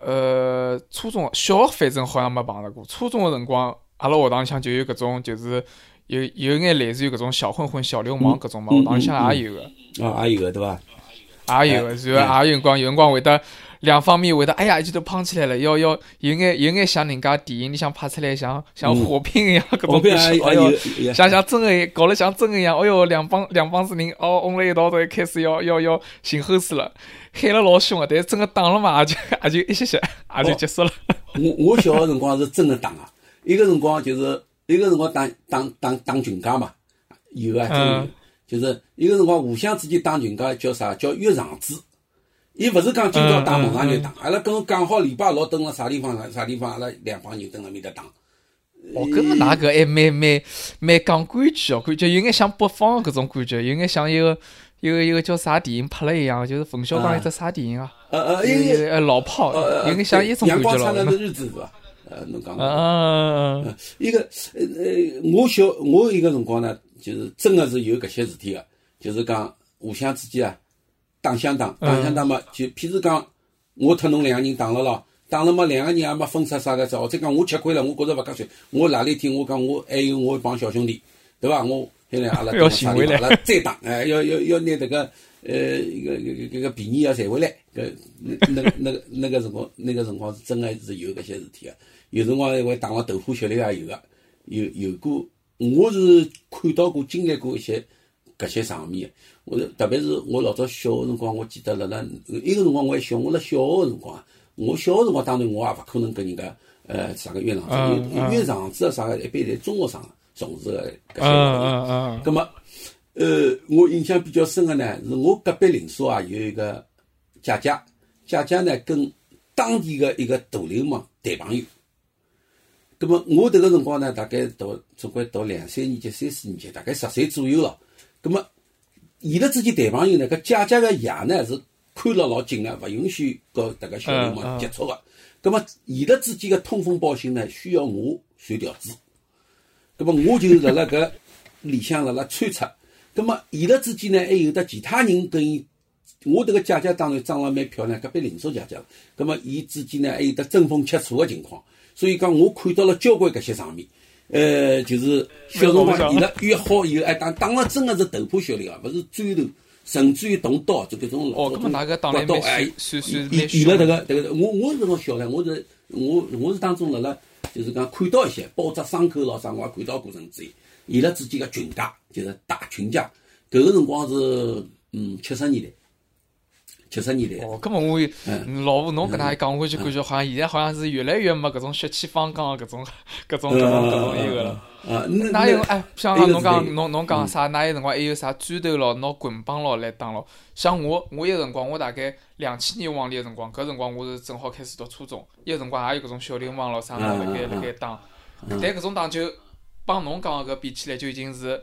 呃，初中小学反正好像没碰着过。初中个辰光，阿拉学堂里向就有搿种，就是有有眼类似于搿种小混混、小流氓搿种嘛，学堂里向也有个。啊，也有个对伐？也有个，然后也有辰光，有辰光会得。两方面会得，哎呀，一记头胖起来了，要要有眼有眼像人家电影里向拍出来像像火拼一样，搿种东西，哎哟，像像真个搞了像真个一样，哎哟，两帮两帮子人哦，嗡了一道都开始要要要寻后事了，喊了老凶个，但是真个打了嘛，也就也就一歇歇，也就结束了。我我小个辰光是真个打啊，一个辰光就是一个辰光打打打打群架嘛，有啊，真就是一个辰光互相之间打群架叫啥叫约场子。伊勿是讲今朝打，明朝就打，阿拉跟讲好礼拜六蹲辣啥地方啥地方，阿拉两帮人蹲辣面搭打。哦，搿么哪个还蛮蛮蛮讲规矩哦，感觉有眼像北方搿种感觉，有眼像一个一个一个叫啥电影拍了一样，就是冯小刚一只啥电影啊？呃呃，一个呃老炮，有眼像一种感觉了。阳光灿烂的日子是伐？呃，侬讲。嗯嗯一个呃呃，我小我一个辰光呢，就是真个是有搿些事体个，就是讲互相之间啊。打相打，打相打嘛，就譬如讲，我特侬两个人打了咯，打了嘛，两个人也没分出啥个，或者讲我吃亏了，我觉着勿合算，我哪里天我讲我还有我一帮小兄弟，对伐？我现在阿拉 要寻回来，阿拉再打，哎，要要要拿迭个呃一个一个个便宜要赚回来，搿那那那个那个辰光，那个辰光是真个是有搿些事体个，有辰光还会打了头破血流也有个，有有过，我是看到过经历过一些搿些场面。我特别是我老早小个辰光，我记得辣辣一个辰光我还小，我辣小学个辰光，我小个辰光当然我也勿可能跟人家呃啥个约场子，约场子啥个一般在中学生从事个搿些活动。葛末呃，我印象比较深个呢，是我隔壁邻舍啊有一个姐姐，姐姐呢跟当地个一个大流氓谈朋友。葛么我迭个辰光呢，大概读总归读两三年级、三四年级，大概十岁左右了。葛末伊拉之间谈朋友呢，搿姐姐个爷呢是看了老紧个，勿允许和迭个小流氓接触个。葛末伊拉之间个通风报信呢，需要我传条子。葛末我就辣辣搿里向辣辣穿插。葛末伊拉之间呢，还有得其他人跟伊，我迭个姐姐当然长了蛮漂亮，隔壁邻舍姐姐。葛末伊之间呢，还有得争风吃醋个情况。所以讲，我看到了交关搿些场面。呃，就是小辰光伊拉约好以后，哎，打打了真的是头破血流啊，勿是砖头，甚至于动刀，就搿种老种刀哎，算算伊伊拉迭个迭个，我我是种小唻，我是我我是当中辣辣，就是讲看到一些包扎伤口咾啥，我也看到过甚至于伊拉之间个群架，就是打群架，搿个辰光是嗯七十年代，七十年代。哦，搿么我老吴侬搿能一讲，我就感觉好像现在好像是越来越没搿种血气方刚搿种搿种搿种搿种一个了。啊，哪有哎，像侬讲侬侬讲啥？哪有辰光还有啥砖头咯、拿棍棒咯来打咯？像我，我有辰光我大概两千年往里个辰光，搿辰光我是正好开始读初中，有辰光也有搿种小流氓咯啥物辣盖辣盖打。但搿种打就帮侬讲个搿比起来就已经是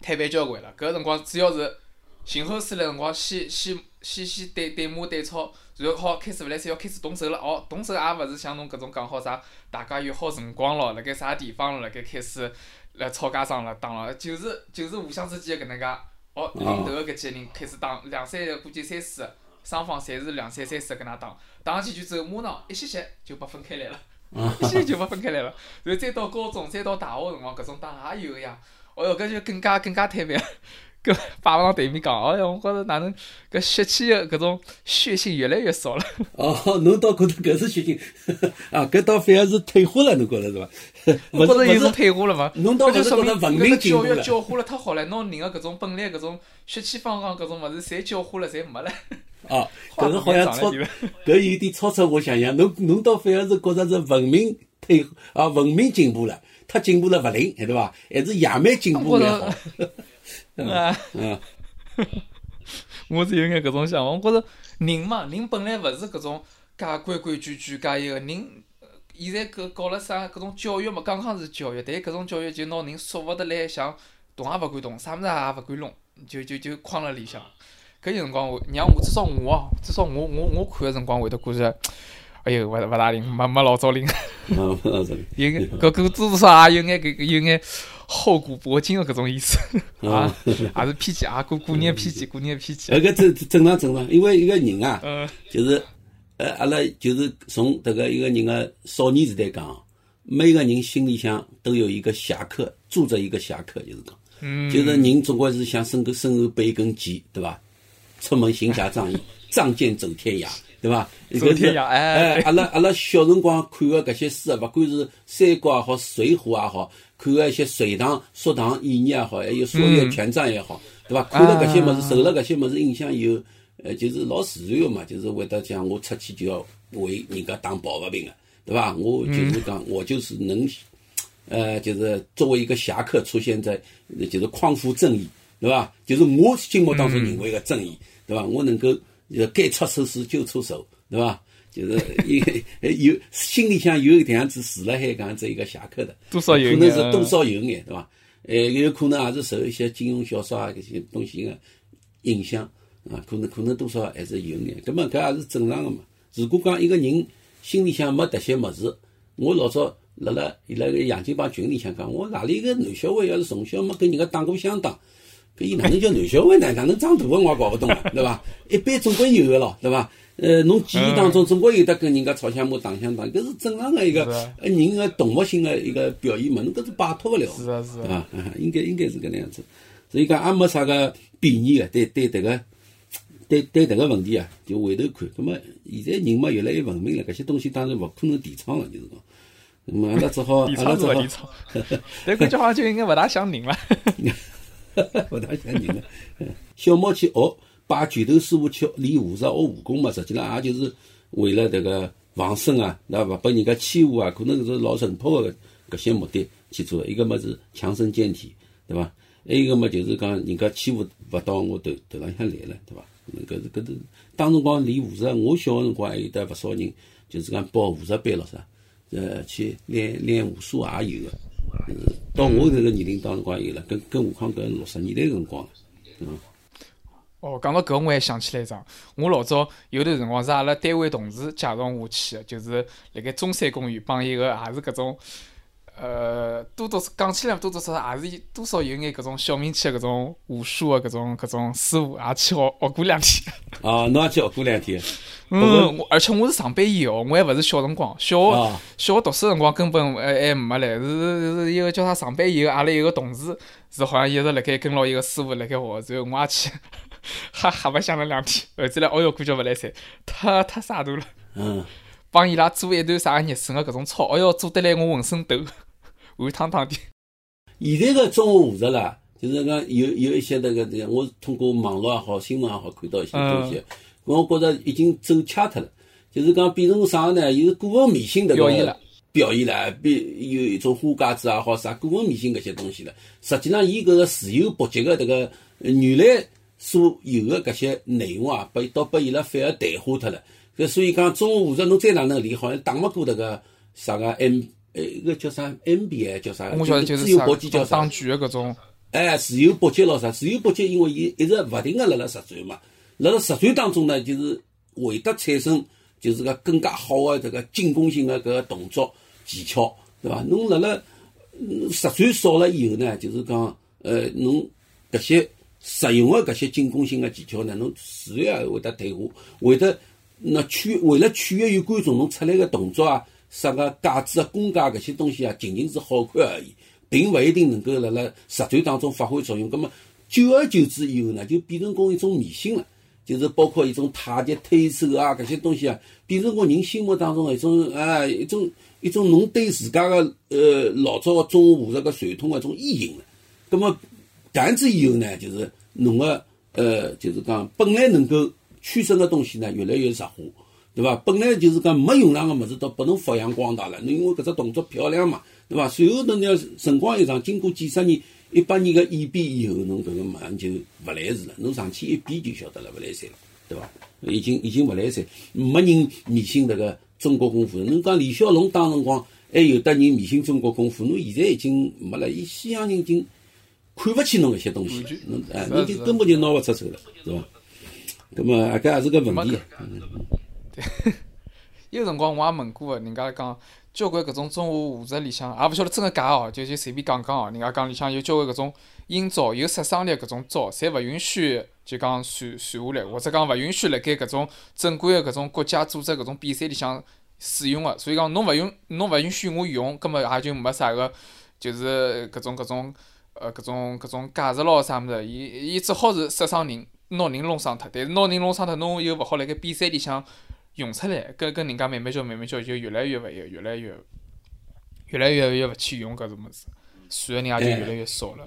摊板交关了。搿辰光主要是寻好水来辰光，先先先先对对骂对吵，然后好开始勿来三要开始动手了。哦，动手也勿是像侬搿种讲好啥，大家约好辰光咯，辣盖啥地方了，辣盖开始来吵架上了打了，就是就是互相之间搿能介。哦，领头个搿几个人开始打，两三个估计三四个，双方侪是两三三四个跟他打，打上几局之后，马上一歇歇就被分开来了，一歇歇就被分开来了。然后再到高中，再到大学辰光，搿种打也有个呀。哦哟，搿就更加更加摊板。搿摆勿上对面讲，哎呀，我觉着哪能搿血气个搿种血性越来越少了。哦，侬倒觉着搿是血性 啊？搿倒反而是退化了，侬觉着是伐？我觉着有种退化了伐？侬倒是觉着文明进步了。教育教化了太好了，拿人个搿种本来搿种血气方刚搿种物事，侪教化了，侪没了。哦，搿个好像超，搿有点超出我想象。侬侬倒反而是觉着是文明退啊，文明进步了，太进步了勿灵，对伐？还是野蛮进步蛮好。啊，嗯，我是有眼搿种想法，我觉着人嘛，人本来勿是搿种介规规矩矩介一个人，现在搿搞了啥搿种教育嘛，刚刚是教育，但搿种教育就拿人束缚得来，像动也勿敢动，啥物事也勿敢弄，就就就框辣里向。搿有辰光我让我至少我哦，至少我我我看个辰光会得觉着。哎哟，勿勿大灵，没没老早灵。有眼搿搿多多少也有眼搿有眼厚古薄今的搿种意思啊，也是偏激啊，过过年偏激，过年偏激。搿个正正常正常，因为一个人啊，就是呃，阿拉就是从迭个一个人个少年时代讲，每个人心里向都有一个侠客，住着一个侠客，就是讲，就是人总归是想身个身后背一根剑，对伐？出门行侠仗义，仗剑走天涯。对伐？走天涯哎！阿拉阿拉小辰光看个搿些书啊，勿管是《三国》也好，《水浒》也好，看个一些隋唐、隋唐演义也好，还有《说岳全传》也好，对伐？看了搿些物事，受了搿些物事影响以后，呃，就是老自然个嘛，就是会得讲，我出去就要为人家当保卫兵个，对伐？我就是讲，我就是能，呃，就是作为一个侠客出现在，就是匡扶正义，对伐？就是我心目当中认为个正义，对伐？我能够。要该出手时就出手，对吧？就是有有心里向有这样子住了海搿样子一个侠客的，多少有可能是多少有眼，对吧？呃，有可能也是受一些金庸小说啊这些东西的影响啊，可能可能多少还是有眼，那么搿也是正常的嘛。如果讲一个人心里向没迭些物事，我老早辣辣伊拉个杨金帮群里向讲，我哪里个男小孩要是从小没跟人家打过相打？搿伊哪能叫男小孩呢？哪能长大个我也搞勿懂啊，对伐？一般总归有个咯，对伐？呃，侬记忆当中总归有得跟人家吵相骂、打相打，搿是正常个一个呃人个动物性个一个表现嘛，侬搿是摆脱勿了，是啊是啊，啊，应该应该是搿能样子。所以讲也没啥个贬义个，对对迭个，对对迭个问题啊，就回头看。葛末现在人嘛越来越文明了，搿些东西当然勿可能提倡了，就是讲。那么阿拉只好，阿拉只好，但搿句话就应该勿大像人了。勿大像人了。小猫去学拜拳头师傅去练武术、学武功嘛，实际上也就是为了这个防身啊，那勿被人家欺负啊，可能是老淳朴的搿些目的去做。一个么是强身健体，对伐？还有一个么就是讲人家欺负勿到我头头浪向来了，对伐？搿是搿是当辰光练武术，我小个辰光还有得勿少人就是讲报武术班咯啥，呃，去练练武术也有个。到我这个年龄，当辰光有了，更更何况搿六十年代辰光了，嗯。哦，讲到搿，我还想起来一桩，我老早有段辰光是阿拉单位同事介绍我去的，就是辣盖中山公园帮一个也是搿种。呃，多多讲起来多多少少也是多少有眼搿种小名气的搿种武术的搿种搿种师傅，也去学学过两天。哦，侬也去学过两天？嗯，我而且我是上班以后，我还勿是小辰光，小学小学读书辰光根本还还没来，是是是一个叫啥上班以后，阿拉有个同事是好像一直辣盖跟牢一个师傅辣盖学，然后我也去，哈哈白相了两天，后头来哦哟，感觉勿来三，太太洒脱了。嗯。帮伊拉做一段啥热身个搿种操，哦哟，做得来我浑身抖，汗汤汤的。现在个中学武术啦，就是讲有有一些那个，我通过网络也好，新闻也好看到一些东西，我觉着已经走掐脱了，就是讲变成啥呢？又是过分迷信的表演了。表现了，比有一种花架子也好啥，过分迷信搿些东西了。实际上，伊搿个自由搏击个迭个原来所有的搿些内容啊，被倒拨伊拉反而淡化脱了。搿所以讲，中华武术侬再哪能练，好像打勿过迭个啥个 M，呃，个叫啥 NBA 叫啥？我晓得就是自由搏击叫啥？打拳的搿种。哎，自由搏击咯啥？自由搏击因为伊一直勿停个辣辣实战嘛，辣辣实战当中呢，就是会得产生就是个更加好的这个进攻性的搿个动作。技巧，对伐？侬辣辣实战少了以后呢，就是讲，呃，侬搿些实用的搿些进攻性个技巧呢，侬自然也会得退化，会得那取为了取悦于观众，侬出来个动作啊，啥个架子啊、功架搿些东西啊，仅仅是好看而已，并勿一定能够辣辣实战当中发挥作用。葛末久而久之以后呢，就变成讲一种迷信了，就是包括一种太极推手啊搿些东西啊，变成我人心目当中一种啊一种。一种侬对自家个呃老早个中华武术个传统个一种意淫了，葛么搿样子以后呢，就是侬个呃就是讲本来能够取胜个东西呢越来越弱化，对伐？本来就是讲没用场个物事都不能发扬光大了，侬因为搿只动作漂亮嘛，对伐？随后侬要辰光一长，经过几十年、一百年个演变以后，侬搿个马上就勿来事了，侬上去一比就晓得了，勿来三了，对伐？已经已经勿来三，没人迷信迭个。中国功夫，侬讲李小龙当辰光还有得人迷信中国功夫，侬现在已经没了，伊西洋人已经看勿起侬搿些东西，侬哎，侬就根本就拿勿出手了，是伐？那么搿也是个问题。对，有辰光我也问过个人家讲交关搿种中华武术里向，也勿晓得真个假哦，就就随便讲讲哦。人家讲里向有交关搿种阴招、有杀伤力搿种招，侪勿允许。就讲传传下来，或者讲勿允许辣盖搿种正规个搿种国家组织搿种比赛里向使用个，所以讲侬勿允侬勿允许我用，根本也就没啥个，就是搿种搿种呃搿种搿种价值咯啥物事，伊伊只好是杀伤人，拿人弄伤脱。但是拿人弄伤脱，侬又勿好辣盖比赛里向用出来，跟跟人家慢慢教慢慢教，就越来越勿一越来越越来越越勿去用搿种物事，传个人也就越来越少了。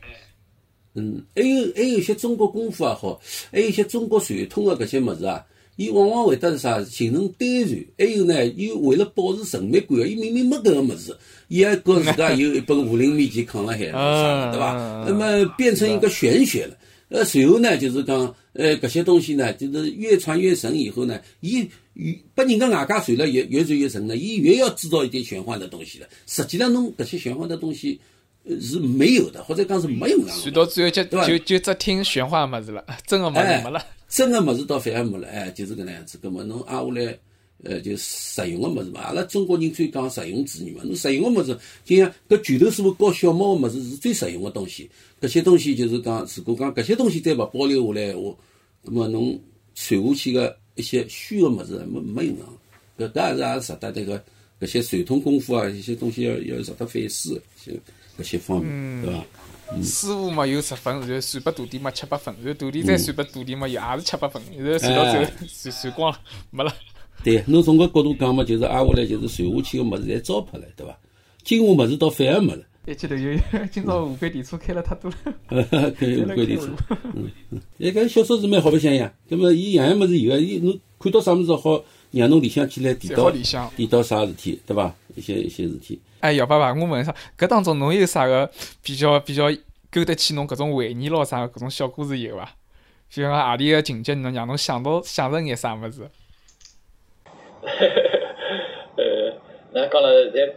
嗯，还有还有一些中国功夫也好，还有一些中国传统的搿些物事啊，伊往往会得是啥形成单传。还有呢，伊为了保持神秘感，伊明明没搿个物事，伊还觉自家有一本武林秘籍扛辣海，啥对伐？那么变成一个玄学了。呃，随后呢，就是讲，呃，搿些东西呢，就是越传越神以后呢，伊越把人家外加传了越越传越神呢，伊越要制造一点玄幻的东西了。实际上，侬搿些玄幻的东西。是没有的，或者讲是没用上。传到最后就就就只听玄幻么子了，真个物事没了。真个么子倒反而没了，哎，就是搿能样子。葛末侬挨下来，呃，就实用个物事嘛。阿拉中国人最讲实用主义嘛。侬实用个物事，就像搿拳头师傅教小猫个物事是最实用个东西。搿些东西就是讲，如果讲搿些东西再勿保留下来话，葛末侬传下去个一些虚个物事没没用场。搿搿也是也值得迭个搿些传统功夫啊，一些东西要要值得反思。搿些方面，对伐？师傅嘛有十分，然后传拨徒弟嘛七八分，然后徒弟再传拨徒弟嘛也是七八分，然后传到最后传传光了，没了。对，侬从搿角度讲嘛，就是挨下来就是传下去个物事侪糟粕了，对伐？精华物事倒反而没了。一记头有今朝无轨电车开了太多了。开无轨电车。嗯嗯，哎，搿小说是蛮好白相呀。葛末伊样样物事有个，伊侬看到啥物事好，让侬联想起来，提到提到啥事体，对伐？一些一些事体。哎，姚爸爸，我问一下，搿当中侬有啥个比较比较勾得起侬搿种回忆咯？啥搿种小故事有伐？就像讲何里个情节能让侬想到想着眼啥物事？呵呃，那讲了侪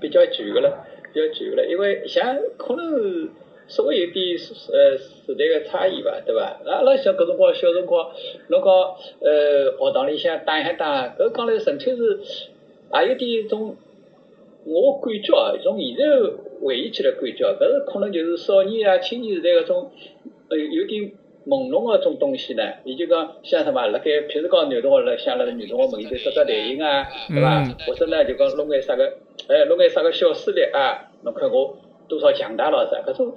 比较全个了，比较全个了，因为像可能稍微有点呃时代个差异吧，对伐？阿拉小搿辰光小辰光，侬讲呃学堂里向打一打，搿讲来纯粹是也有点一种。我感觉啊，从现在回忆起来感觉，搿是可能就是少年啊、青年时代搿种呃有点朦胧个种东西呢。伊就讲像什么，辣盖譬如讲男同学辣想辣女同学面前搭搭台型啊，对伐？或者呢就讲弄眼啥个，哎，弄眼啥个小势力啊，侬看我多少强大咯啥？搿种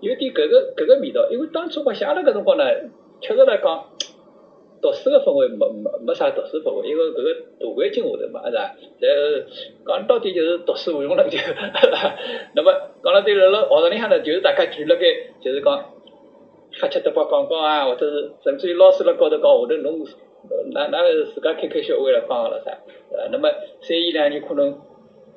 有点搿个搿个味道。因为当初我写了搿辰光呢，确实来讲。读书个氛围没没没啥读书氛围，因为搿个大环境下头嘛，是吧？然讲到底就是读书无用了就，那么讲了对辣辣学堂里向呢，就是大家聚辣盖，就是讲瞎吃搭八讲讲啊，或者是甚至于老师辣高头讲下头，侬那那是自家开开小会来帮了啥？呃，那么三言两语可能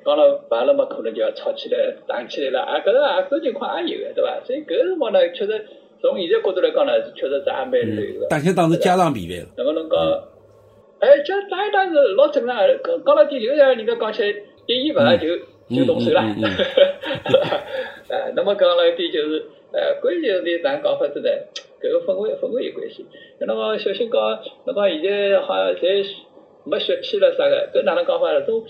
讲了白了嘛，可能就要吵起来、打起来了。啊，搿个啊，搿情况也有个，对伐？所以搿个辰光呢，确实从现在角度来讲呢，是确实是也蛮累个。打相当是家常便饭了。那么侬讲，哎，家打一打是老正常个，讲讲了点就像人家讲起来，一言勿合就就动手了。呃，那么讲了一点就是，呃，关键是哪讲法子呢？搿个氛围氛围有关系。那么小新讲，侬讲现在好像侪没血气了啥个？搿哪能讲法呢？种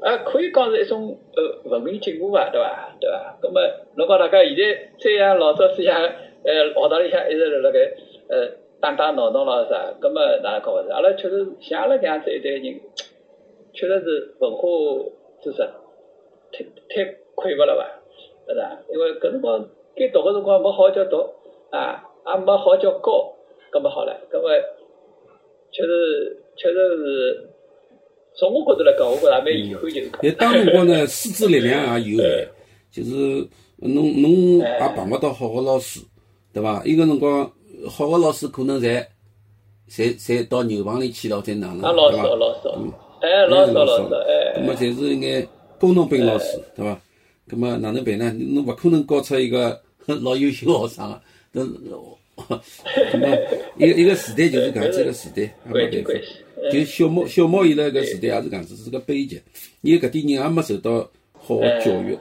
啊，可以讲是一种呃文明进步吧，对伐？对伐？葛么侬讲大家现在再像老早子像呃学堂里向一直辣辣盖呃打打闹闹咯啥？葛么哪能讲法子？阿拉确实像阿拉搿样子一代人，确实是文化知识太太匮乏了吧？是伐？因为搿辰光该读个辰光没好叫读啊。也没好叫教，搿么好了，搿么确实确实是从我角度来讲，我觉着也蛮遗憾，就是讲。但当辰光呢，师资力量也有限，就是侬侬也碰勿到好个老师，对伐？伊个辰光好个老师可能侪侪侪到牛棚里去了，再哪能，对伐？老少老少，哎，老少老少，哎。搿么侪是一眼工农兵老师，对伐？搿么哪能办呢？侬勿可能教出一个老优秀学生啊。都是，一个一个时代就是搿样子一个时代，没办法。就小毛小毛伊拉搿时代也是搿样子，是个悲剧。伊搿点人也没受到好个教育，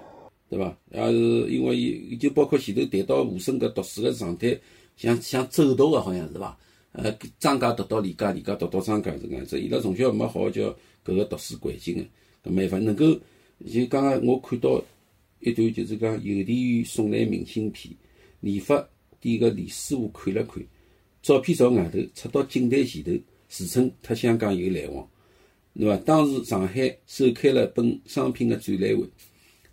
对伐？也是因为伊就包括前头谈到武生搿读书个状态，像像走读个好像是伐？呃，张家读到李家，李家读到张家是搿样子。伊拉从小没好叫搿个读书环境个，搿没办法能够。就刚刚我看到一段，就是讲邮递员送来明信片，理发。店个李师傅看了看，照片朝外头插到镜台前头，自称特香港有来往，对伐？当时上海首开了本商品个展览会，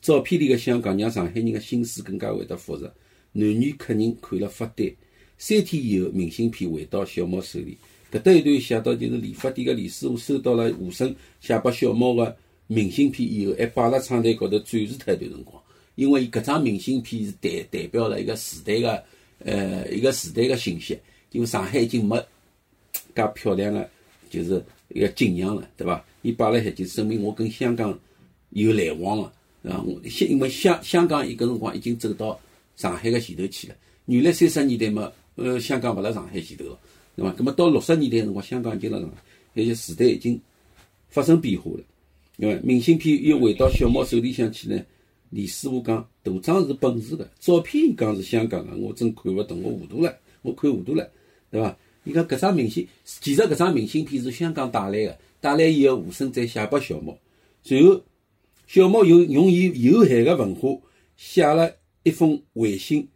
照片里个香港让上海人个心思更加会得复杂。男女客人看了发呆。三天以后，明信片回到小猫手里。搿搭一段写到，就是理发店个李师傅收到了吴声写拨小猫个明信片以后，还摆辣窗台高头展示脱一段辰光，因为搿张明信片是代代表了一个时代个。呃，一个时代个信息，因为上海已经没介漂亮个，就是一个景象了，对伐？伊摆辣海就证明我跟香港有来往个，啊，香因为香香港伊搿辰光已经走到上海个前头去了。原来三十年代嘛，呃，香港勿辣上海前头个，对伐？葛末到六十年代辰光，香港已经辣上海，而且时代已经发生变化了。因为明信片又回到小猫手里向去呢。李师傅讲，图章是本市的，照片讲是香港的，我真看勿懂，我糊涂了，我看糊涂了，对伐？伊讲搿张明信，其实搿张明信片是香港带来的，带来以后，吴声再写拨小猫，随后小猫又用伊有限的文化写了一封回信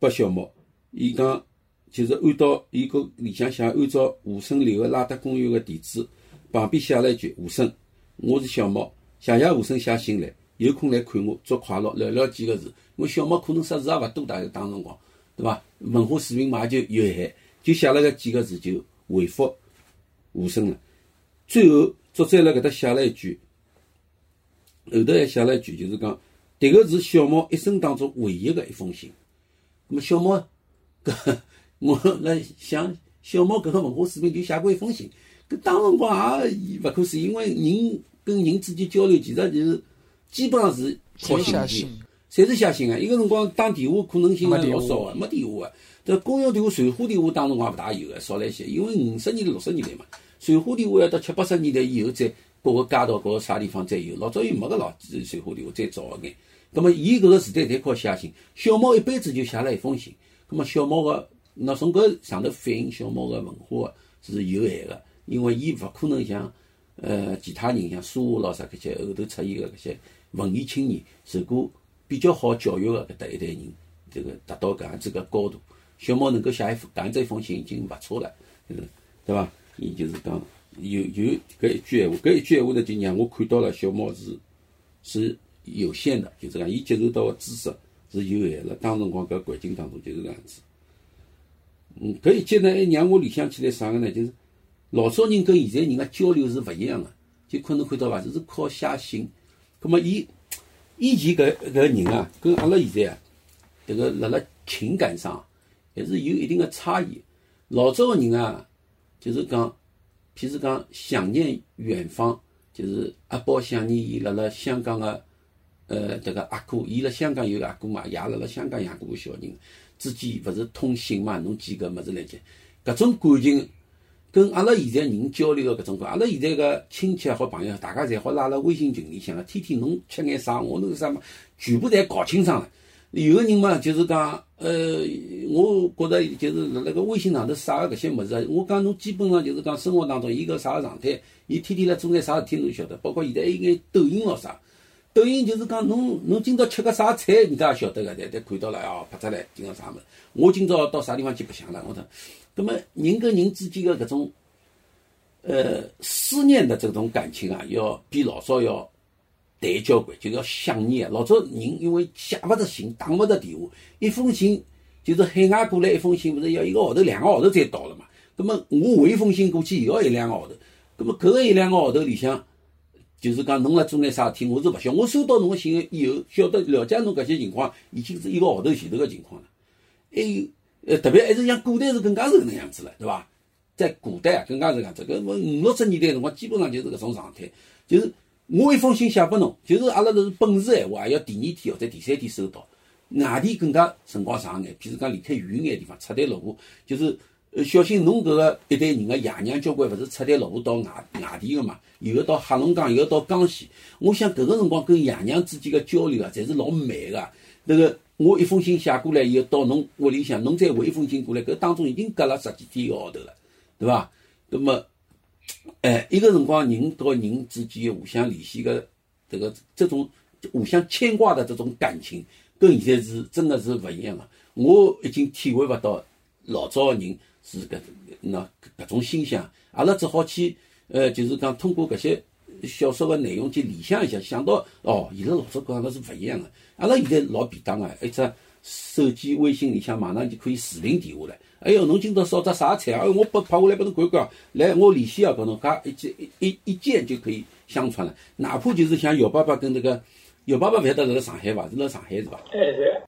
拨小猫，伊讲就是按照伊个里向写，按照吴声留个拉达公园的地址，旁边写了一句：吴声，我是小猫，谢谢吴声写信来。有空来看我，祝快乐，聊聊几个字。我小猫可能识字也勿多，大当辰光，对伐？文化水平嘛就有限，就写了个几个字就回复无声了。最后作者辣搿搭写了一句，后头还写了一句，就是讲，迭个是小猫一生当中唯一的一封信。那么小猫，搿 我辣想，小猫搿个文化水平就写过一封信，搿当辰光也勿可思议，因为人跟人之间交流，其实就是。基本上是靠信件，侪是写信个。伊个辰光打电话可能性还老少个，没电话个。这公用电话、传呼电话当辰光勿大有个，少来一些。因为五十年代、六十年代嘛，传呼电话要到七八十年代以后，再各个街道、各个啥地方再有。老早又没个老传呼电话，再早个眼。葛么，伊搿个时代侪靠写信。小猫一辈子就写了一封信。葛么，小猫个那从搿上头反映小猫个文化是有限个，因为伊勿可能像呃其他人像苏华老啥搿些后头出现个搿些。文艺青年受过比较好教育个搿搭一代人，这个达到搿样子个高度。小猫能够写一封搿样子一封信已经勿错了，对伐？伊就是讲有有搿一句闲话，搿一句闲话呢，就让我看到了小猫是是有限的，就是讲伊接受到个知识是有限了。当辰光搿环境当中就是搿样子。嗯，搿一节呢还让我联想起来啥个呢？就是老早人跟现在人个交流是勿一样个，就可能看到伐？就是靠写信。咁么，以以前搿搿人啊，跟阿拉现在啊，迭个辣辣情感上还是有一定的差异。老早个人啊，就是讲譬如讲想念远方，就是阿宝想念伊辣辣香港个，呃，迭个阿哥，伊辣香港有阿哥嘛，爷辣辣香港养过个小人，之间勿是通信嘛，侬几个物事来接，搿种感情。跟阿拉现在人交流的搿种关，阿拉现在个亲戚也好朋友，大家侪好拉辣微信群里向个，天天侬吃眼啥，我弄啥嘛，全部侪搞清爽了。有个人嘛，就是讲，呃，我觉着就是辣辣个微信上头晒个搿些物事，我讲侬基本上就是讲生活当中伊个啥个状态，伊天天辣做眼啥事体侬晓得，包括现在还有眼抖音咯啥，抖音就是讲侬侬今朝吃个啥菜，人家也晓得个，侪侪看到了哦，拍出来今朝啥物事，我今朝到啥地方去白相了，我讲。那么人跟人之间的搿种，呃，思念的这种感情啊，要比老早要淡交关，就要想念。老早人因为写勿着信，打勿着电话，一封信就是海外过来一封信，勿是要一个号头、两个号头才到了嘛。那么我回一封信过去也要一两个号头。那么搿个一两个号头里向，就是讲侬辣做眼啥事体，我是勿晓。我收到侬个信以后，晓得了解侬搿些情况，已经是一个号头前头个情况了。还有。呃，特别还是像古代是更加是搿能样子了，对伐？在古代啊，更加是搿样子。搿五六十年代辰光，基本上就是搿种状态。就是我一封信写拨侬，就是阿拉都是本市闲话，也要第二天或者第三天收到。外地更加辰光长眼，譬如讲离开远眼地方，出台落户，就是呃小心侬搿个一代人个爷娘交关，勿是出台落户到外外地个嘛？有个到黑龙江，有个到江西。我想搿个辰光跟爷娘之间个交流啊，侪是老慢个。那个。我一封信写过来以后，到侬屋里向，侬再回一封信过来，搿当中已经隔了十几天一个号头了，对伐？那么，哎，一个辰光人到人之间互相联系个这个这种互相牵挂的这种感情，跟现在是真的是勿一样个。我已经体会勿到老早个人是搿那搿种心想，阿拉只好去呃，就是讲通过搿些。小说个内容去联想一下，想到哦，伊拉老早跟阿拉是勿一样个。阿拉现在老便当个，一只手机微信里向马上就可以视频电话了。哎哟，侬今朝烧只啥菜啊？我拨拍下来拨侬看看。来，我联系啊，拨侬讲一键一一键就可以相传了。哪怕就是像姚爸爸跟那个姚爸爸，勿晓得辣辣上海伐？是辣上海是伐？哎是。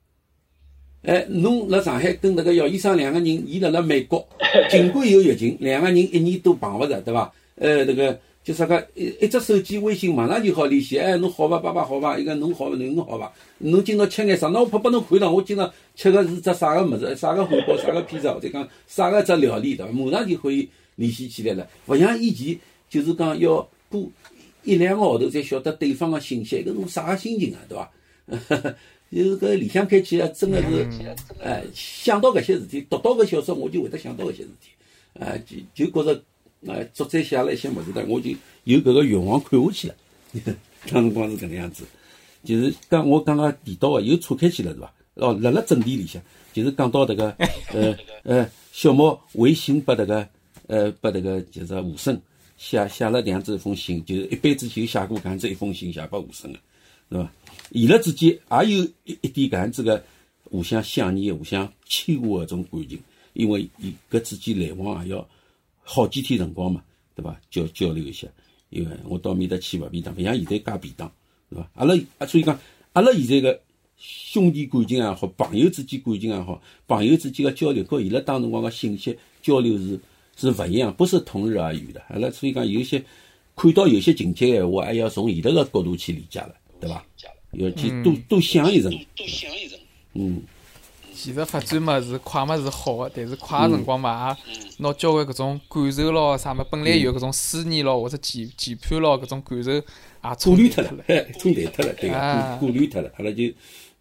哎，侬辣上海跟那个姚医生两个人，伊辣辣美国，尽管有疫情，两个人一年都碰勿着，对伐？呃，那个。就啥个一一只手机微信马上就好联系，哎，侬好伐？爸爸好伐？一个侬好，侬好伐？侬今朝吃眼啥？那我拍拨侬看了，我今朝吃个是只啥个物事？啥个汉堡？啥个披萨？或者讲啥个只料理？对伐？马上就可以联系起来了。勿像以前，就是讲要过一两个号头才晓得对方个信息，搿种啥个心情啊？对伐？就是搿理想开起来，真个是，哎，想到搿些事体，读到搿小说，我就会得想到搿些事体，哎，就就觉着。哎，作者写了一些物事的，我就有搿个愿望看下去了。当辰光是搿能样子，就是刚我刚刚提到个又岔开去了，是伐？哦，辣辣正题里向，就是讲到迭个 呃呃小猫回信拨迭个呃拨迭个就是吴生写写了这样子一封信，就是一辈子就写过搿样子一封信写拨吴生个，是伐？伊拉之间也有一一点搿样子个互相想念、互相牵挂搿种感情，因为伊搿之间来往也要。好几天辰光嘛，对伐？交交流一下，因为我到面搭去勿便当，勿像现在介便当，对伐？阿拉啊，所以讲，阿拉现在个兄弟感情也好，朋友之间感情也好，朋友之间个交流，跟伊拉当辰光个信息交流是是勿一样，不是同日而语的。阿拉所以讲，有些看到有些情节闲话，还要从伊拉个角度去理解了，对伐？要去多多想一层，多想一层，嗯。其实发展嘛是快嘛是好个，但是快个辰光嘛也拿交关搿种感受咯啥么，本来有搿种思念咯或者期期盼咯搿种感受也过滤脱了，冲淡脱了，对个，过滤脱了，阿拉就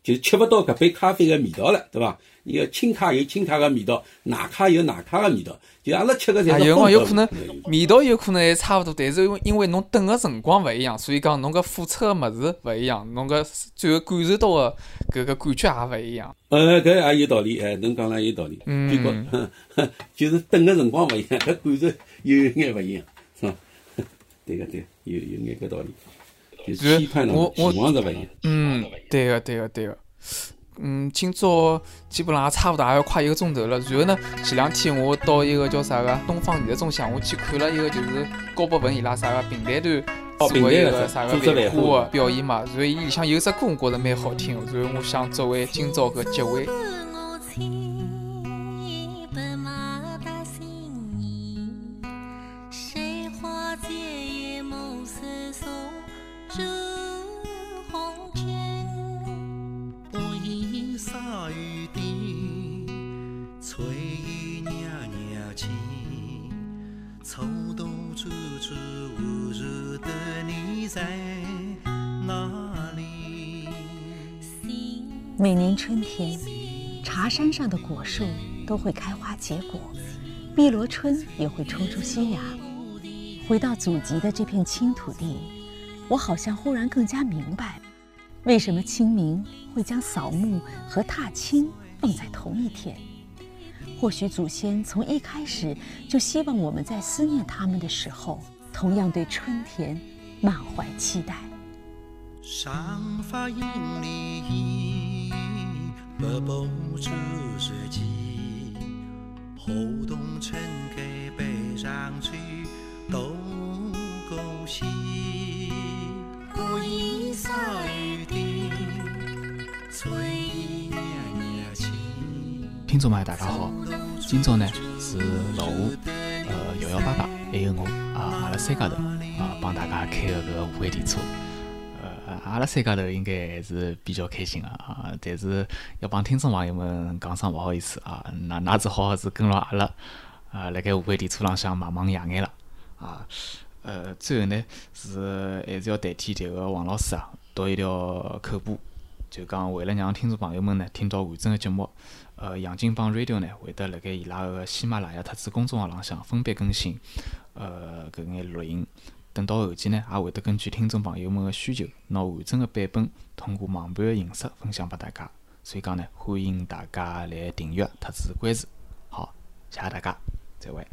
就吃勿到搿杯咖啡个味道了，对伐？伊个清咖有清咖个味道，奶咖有奶咖个味道，就阿拉吃个侪是有光有可能味道有可能还差勿多，但是因为因为侬等个辰光勿一样，所以讲侬搿付出个物事勿一样，侬搿最后感受到个搿个感觉也勿一样。呃，搿也有道理，哎，侬讲了有道理。嗯。就是等个辰光勿一样，搿感受有眼勿一样，是伐？对个对，有有眼搿道理。就是期盼侬期望是勿一。嗯，对个对个对个。嗯，今朝基本上也差勿多，也要快一个钟头了。然后呢，前两天我到一个叫啥个东方艺术中心，我去看了一个就是高博文伊拉啥个平台团做个一个啥个万花个表演嘛。然后伊里向有只歌，我觉着蛮好听。然后我想作为今朝个结尾。蹉跎辗转宛然的你在哪里？每年春天茶山上的果树都会开花结果碧螺春也会抽出新芽。回到祖籍的这片青土地我好像忽然更加明白为什么清明会将扫墓和踏青放在同一天。或许祖先从一开始就希望我们在思念他们的时候，同样对春天满怀期待。上发后冬春给背上去，都够细。故意洒雨滴。听众朋友，大家好。今朝呢是老吴，呃，瑶瑶爸爸还有我啊，阿拉三家头啊，帮大家开个搿个无轨电车。呃，阿拉三家头应该还是比较开心个啊，但是要帮听众朋友们讲声勿好意思啊，那那只好是跟牢阿拉啊，辣盖无轨电车浪向忙忙夜眼了啊。呃，最后呢是还是要代替迭个王老师啊，读一条口播。就讲为了让听众朋友们呢听到完整的节目，呃，杨金帮 Radio 呢会得辣盖伊拉个喜马拉雅特子公众号浪向分别更新，呃，搿眼录音。等到后期呢，也会得根据听众朋友们的需求，拿完整的版本通过网盘的形式分享拨大家。所以讲呢，欢迎大家来订阅特子关注。好，谢谢大家，再会。